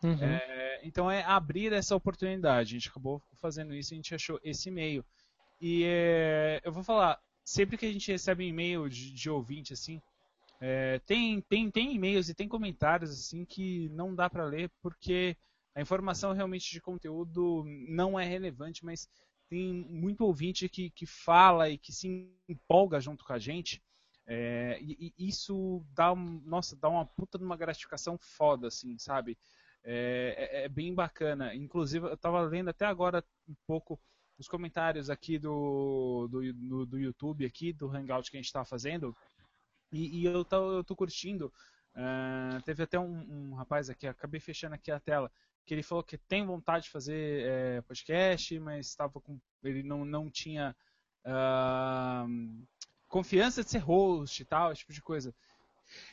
Uhum. É, então é abrir essa oportunidade. A gente acabou fazendo isso e a gente achou esse e-mail. E é, eu vou falar, sempre que a gente recebe um e-mail de, de ouvinte assim, é, tem, tem, tem e-mails e tem comentários assim que não dá para ler porque a informação realmente de conteúdo não é relevante, mas tem muito ouvinte que, que fala e que se empolga junto com a gente. É, e, e, isso dá, nossa, dá uma puta de uma gratificação foda, assim, sabe? É, é, é bem bacana. Inclusive, eu estava lendo até agora um pouco os comentários aqui do, do, do, do YouTube, aqui, do Hangout que a gente está fazendo. E, e eu, tô, eu tô curtindo. Uh, teve até um, um, rapaz aqui, acabei fechando aqui a tela, que ele falou que tem vontade de fazer é, podcast, mas estava com, ele não, não tinha uh, confiança de ser host e tal, esse tipo de coisa.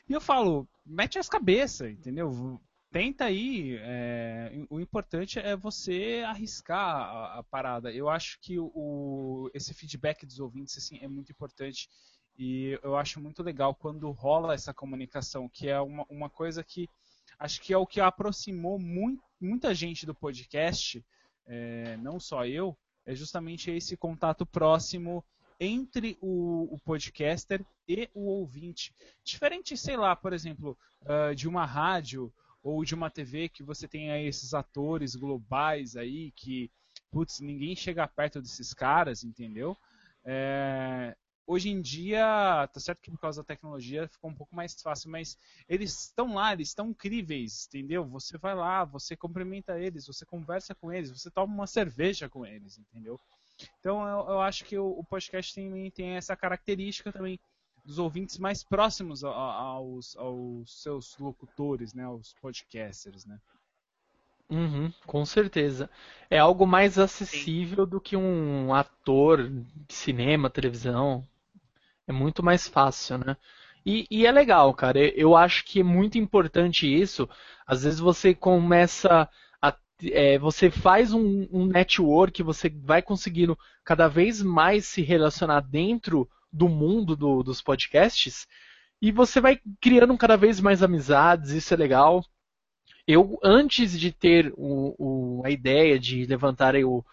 E eu falo, mete as cabeças, entendeu? Tenta aí. É, o importante é você arriscar a, a parada. Eu acho que o, esse feedback dos ouvintes assim, é muito importante. E eu acho muito legal quando rola essa comunicação, que é uma, uma coisa que acho que é o que aproximou muito, muita gente do podcast, é, não só eu, é justamente esse contato próximo entre o, o, podcaster e o ouvinte. Diferente, sei lá, por exemplo, uh, de uma rádio ou de uma TV que você aí esses atores globais aí que, putz, ninguém chega perto desses caras, entendeu? É, hoje em dia, tá certo que por causa da tecnologia ficou um pouco mais fácil, mas eles estão lá, eles estão incríveis, entendeu? Você vai lá, você cumprimenta eles, você conversa com eles, você toma uma cerveja com eles, entendeu? Então eu, eu acho que o, o podcast tem, tem essa característica também dos ouvintes mais próximos aos, aos seus locutores, né, aos podcasters, né? Uhum, com certeza. É algo mais acessível Sim. do que um ator de cinema, televisão. É muito mais fácil, né? E, e, é legal, cara. Eu acho que é muito importante isso. Às vezes você começa a. É, você faz um, um network, você vai conseguindo cada vez mais se relacionar dentro do mundo do, dos podcasts e você vai criando cada vez mais amizades, isso é legal. Eu, antes de ter o, o, a ideia de levantar o,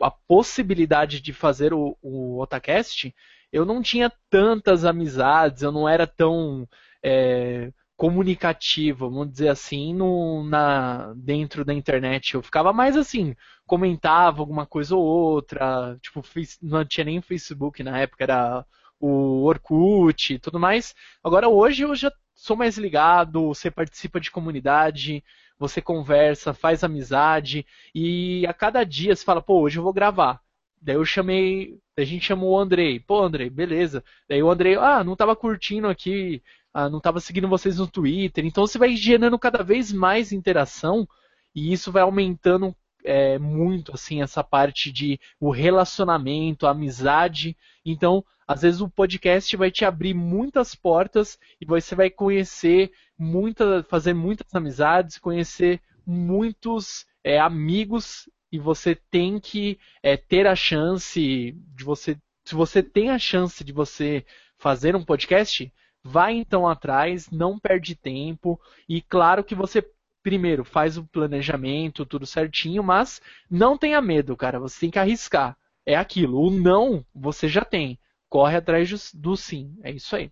a possibilidade de fazer o, o Otacast, eu não tinha tantas amizades, eu não era tão é, comunicativo, vamos dizer assim, no, na, dentro da internet. Eu ficava mais assim, comentava alguma coisa ou outra, tipo, não tinha nem Facebook na época, era o Orkut e tudo mais. Agora hoje eu já sou mais ligado, você participa de comunidade, você conversa, faz amizade e a cada dia você fala, pô, hoje eu vou gravar. Daí eu chamei, a gente chamou o Andrei. Pô, Andrei, beleza. Daí o Andrei, ah, não tava curtindo aqui ah, não estava seguindo vocês no Twitter. Então você vai gerando cada vez mais interação e isso vai aumentando é, muito assim essa parte de o relacionamento, a amizade. Então, às vezes o podcast vai te abrir muitas portas e você vai conhecer muita, fazer muitas amizades, conhecer muitos é, amigos e você tem que é, ter a chance de você, se você tem a chance de você fazer um podcast, Vai então atrás, não perde tempo e claro que você primeiro faz o planejamento, tudo certinho, mas não tenha medo, cara, você tem que arriscar. É aquilo, o não você já tem. Corre atrás do, do sim, é isso aí.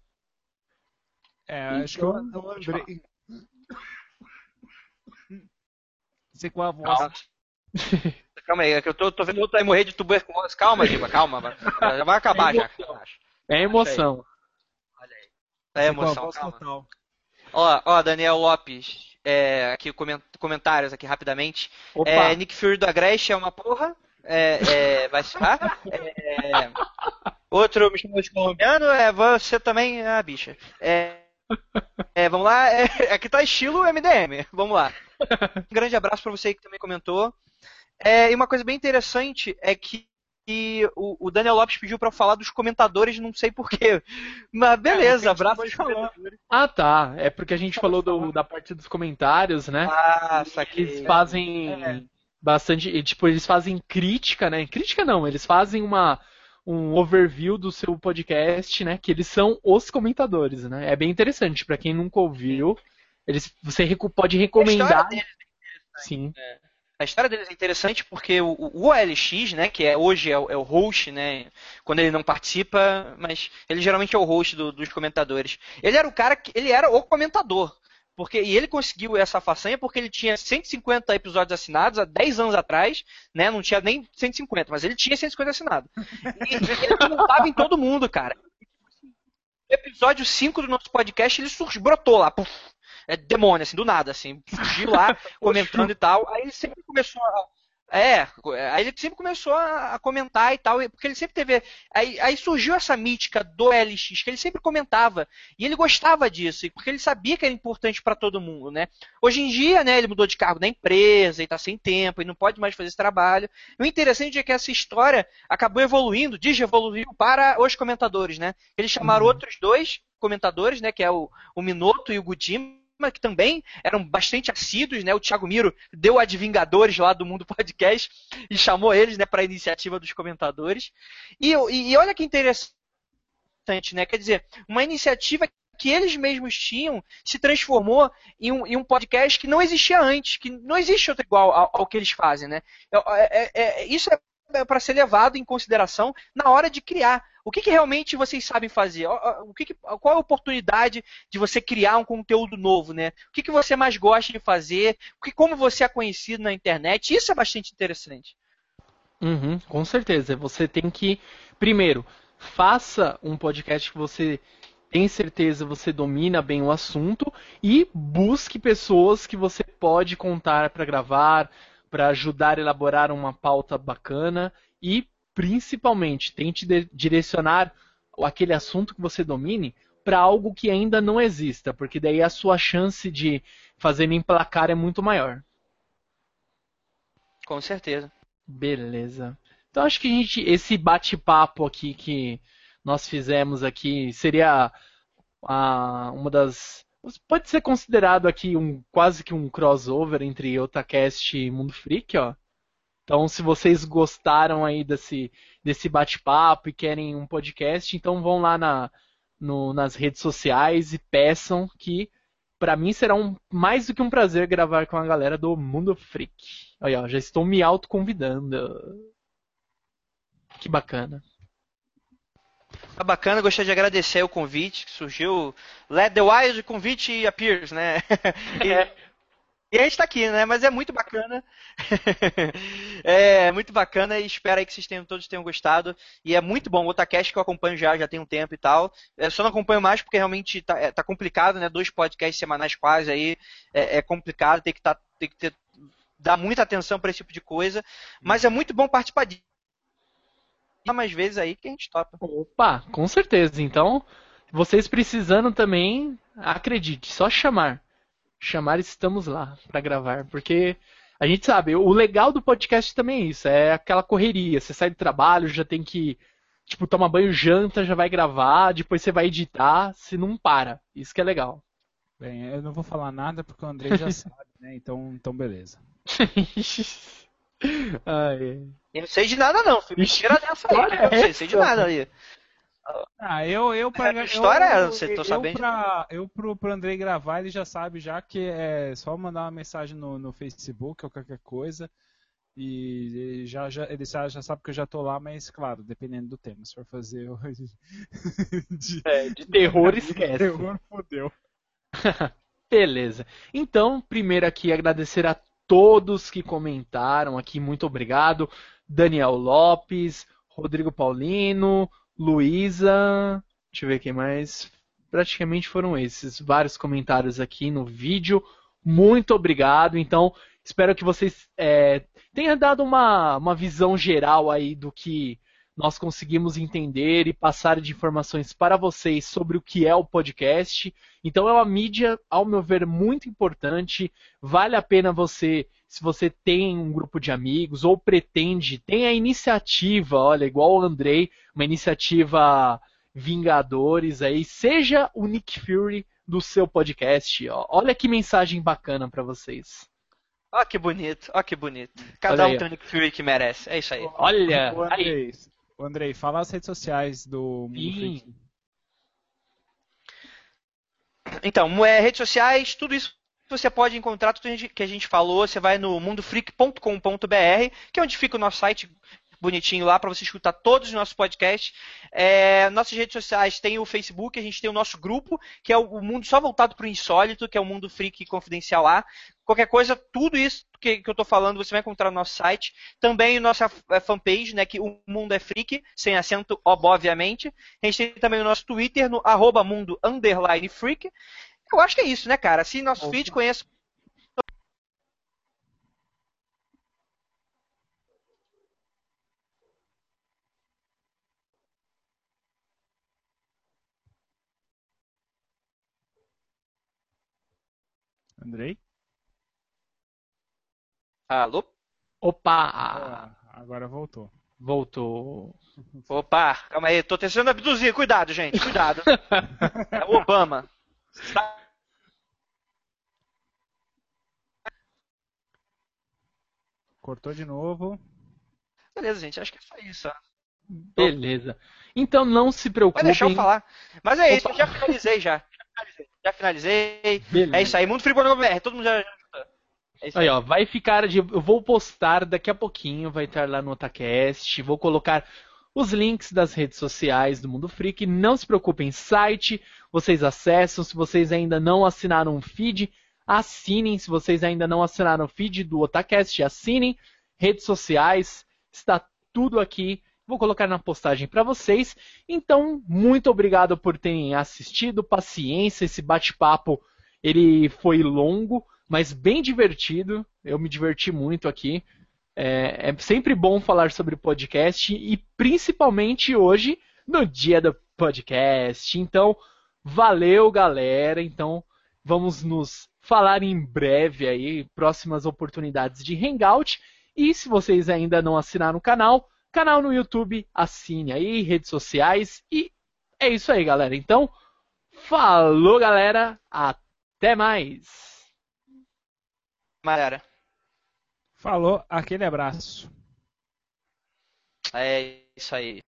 É, acho que eu, então, eu lembrei. Você com a voz. Calma. aí, é que eu tô, tô vendo outro aí morrer de tuberculose. Calma, Diva, calma. Já vai acabar é já. É emoção. É emoção, calma. Ó, ó, Daniel Lopes, é, aqui comentários aqui rapidamente. É, Nick Fury do Agreste é uma porra. É, é, vai se é, Outro me chamou de colombiano, é você também, ah, bicha. É, é, vamos lá, é, aqui tá estilo MDM, vamos lá. Um grande abraço para você que também comentou. É, e uma coisa bem interessante é que que o, o Daniel Lopes pediu para falar dos comentadores, não sei porquê. Mas beleza, é, abraço. Ah, tá. É porque a gente falou do, da parte dos comentários, né? Ah, saquei. Eles fazem é. bastante. Tipo, eles fazem crítica, né? Crítica não, eles fazem uma. Um overview do seu podcast, né? Que eles são os comentadores, né? É bem interessante. para quem nunca ouviu, eles, você pode recomendar. Deles, é Sim. É. A história deles é interessante porque o, o OLX, né, que é, hoje é o, é o, host, né, quando ele não participa, mas ele geralmente é o host do, dos comentadores. Ele era o cara que ele era o comentador. Porque, e ele conseguiu essa façanha porque ele tinha 150 episódios assinados há 10 anos atrás, né? Não tinha nem 150, mas ele tinha 150 assinados. E, ele comentava em todo mundo, cara. episódio 5 do nosso podcast, ele brotou lá. Puf, é, demônio, assim, do nada, assim, surgiu lá comentando e tal. Aí ele sempre começou a. É, aí ele sempre começou a, comentar e tal, porque ele sempre teve. Aí, aí, surgiu essa mítica do LX, que ele sempre comentava. E ele gostava disso, porque ele sabia que era importante para todo mundo, né? Hoje em dia, né, ele mudou de cargo na empresa e tá sem tempo e não pode mais fazer esse trabalho. E o interessante é que essa história acabou evoluindo, evoluiu para os comentadores, né? Eles chamaram uhum. outros dois comentadores, né, que é o, o Minoto e o Gudima que também eram bastante assíduos, né? O Thiago Miro deu a de Vingadores lá do Mundo Podcast e chamou eles, né, para a iniciativa dos comentadores. E, e, e olha que interessante, né? Quer dizer, uma iniciativa que eles mesmos tinham se transformou em um, em um, podcast que não existia antes, que não existe outro igual ao, ao que eles fazem, né? É, é, é, isso é para ser levado em consideração na hora de criar. O que, que realmente vocês sabem fazer? O que, que qual é a oportunidade de você criar um conteúdo novo, né? O que, que você mais gosta de fazer? Que, como você é conhecido na internet? Isso é bastante interessante. Uhum, com certeza. Você tem que, primeiro, faça um podcast que você tem certeza você domina bem o assunto e busque pessoas que você pode contar para gravar, para ajudar a elaborar uma pauta bacana e principalmente tente direcionar aquele assunto que você domine para algo que ainda não exista, porque daí a sua chance de fazer emplacar é muito maior. Com certeza. Beleza. Então acho que a gente esse bate-papo aqui que nós fizemos aqui seria a, uma das. Pode ser considerado aqui um quase que um crossover entre Otacast e Mundo Freak, ó. Então, se vocês gostaram aí desse, desse bate-papo e querem um podcast, então vão lá na, no, nas redes sociais e peçam que para mim será um, mais do que um prazer gravar com a galera do Mundo Freak. Olha, ó, já estou me autoconvidando. Que bacana. Tá bacana, gostaria de agradecer o convite que surgiu. Let the Wild convite appears, né? e, e a gente tá aqui, né? Mas é muito bacana. é muito bacana e espero aí que vocês tenham, todos tenham gostado. E é muito bom. O Otacast que eu acompanho já, já tem um tempo e tal. Eu só não acompanho mais porque realmente tá, é, tá complicado, né? Dois podcasts semanais quase aí. É, é complicado, tem que, tá, tem que ter, dar muita atenção para esse tipo de coisa. Mas é muito bom participar disso mais vezes aí que a gente topa. Opa, com certeza. Então, vocês precisando também, acredite, só chamar. Chamar estamos lá para gravar, porque a gente sabe, o legal do podcast também é isso, é aquela correria. Você sai do trabalho, já tem que, tipo, tomar banho, janta, já vai gravar, depois você vai editar, se não para. Isso que é legal. Bem, eu não vou falar nada porque o André já sabe, né? Então, então beleza. Ai. Eu não sei de nada não, filho. Mentira dessa aí, eu não sei, sei de nada ali. Ah, eu, eu pra, a história é, você tô sabendo. Eu, pra, eu pro, pro Andrei gravar, ele já sabe já que é só mandar uma mensagem no, no Facebook ou qualquer coisa. E ele já, já, ele já, já sabe que eu já tô lá, mas claro, dependendo do tema. Se for fazer hoje. de, é, de terror, esquece. terror, fodeu. Beleza. Então, primeiro aqui agradecer a todos que comentaram aqui, muito obrigado. Daniel Lopes, Rodrigo Paulino, Luísa, deixa eu ver quem mais. Praticamente foram esses, vários comentários aqui no vídeo. Muito obrigado. Então, espero que vocês é, tenham dado uma, uma visão geral aí do que nós conseguimos entender e passar de informações para vocês sobre o que é o podcast. Então é uma mídia, ao meu ver, muito importante. Vale a pena você, se você tem um grupo de amigos ou pretende, tem a iniciativa, olha, igual o Andrei, uma iniciativa Vingadores aí, seja o Nick Fury do seu podcast. Ó. Olha que mensagem bacana para vocês. Ó que bonito, ó que bonito. Cada um tem o Nick Fury que merece. É isso aí. Olha, aí. Andrei, fala as redes sociais do Mundo Freak. Então, é, redes sociais, tudo isso você pode encontrar tudo que a gente falou. Você vai no mundofreak.com.br, que é onde fica o nosso site bonitinho lá para você escutar todos os nossos podcasts. É, nossas redes sociais tem o Facebook, a gente tem o nosso grupo, que é o mundo só voltado para o insólito, que é o Mundo Freak Confidencial lá. Qualquer coisa, tudo isso que, que eu estou falando você vai encontrar no nosso site. Também nossa é, fanpage, né, que o Mundo é Freak, sem acento, obviamente. A gente tem também o nosso Twitter, no arroba mundo underline freak. Eu acho que é isso, né, cara? Se nosso feed conhece Andrei? Alô? Opa! Ah, agora voltou. Voltou. Opa, calma aí, tô tentando abduzir, cuidado, gente, cuidado. é o Obama. Está... Cortou de novo. Beleza, gente, acho que é só isso. Ó. Beleza. Então não se preocupe. Vai deixar eu falar. Mas é Opa. isso, eu já finalizei já. já finalizei. Já finalizei. Beleza. É isso aí, Mundo todo mundo já. já- É isso aí. Aí, ó, vai ficar de. Eu vou postar daqui a pouquinho, vai estar lá no Otacast. Vou colocar os links das redes sociais do Mundo Freak. Não se preocupem, site, vocês acessam. Se vocês ainda não assinaram o feed, assinem. Se vocês ainda não assinaram o feed do Otacast, assinem. Redes sociais, está tudo aqui. Vou colocar na postagem para vocês. Então, muito obrigado por terem assistido. Paciência, esse bate-papo ele foi longo, mas bem divertido. Eu me diverti muito aqui. É, é sempre bom falar sobre podcast e principalmente hoje, no dia do podcast. Então, valeu, galera. Então, vamos nos falar em breve aí, próximas oportunidades de Hangout. E se vocês ainda não assinaram o canal, canal no YouTube, assine aí, redes sociais. E é isso aí, galera. Então, falou, galera. Até mais. Galera, Falou, aquele abraço. é isso aí.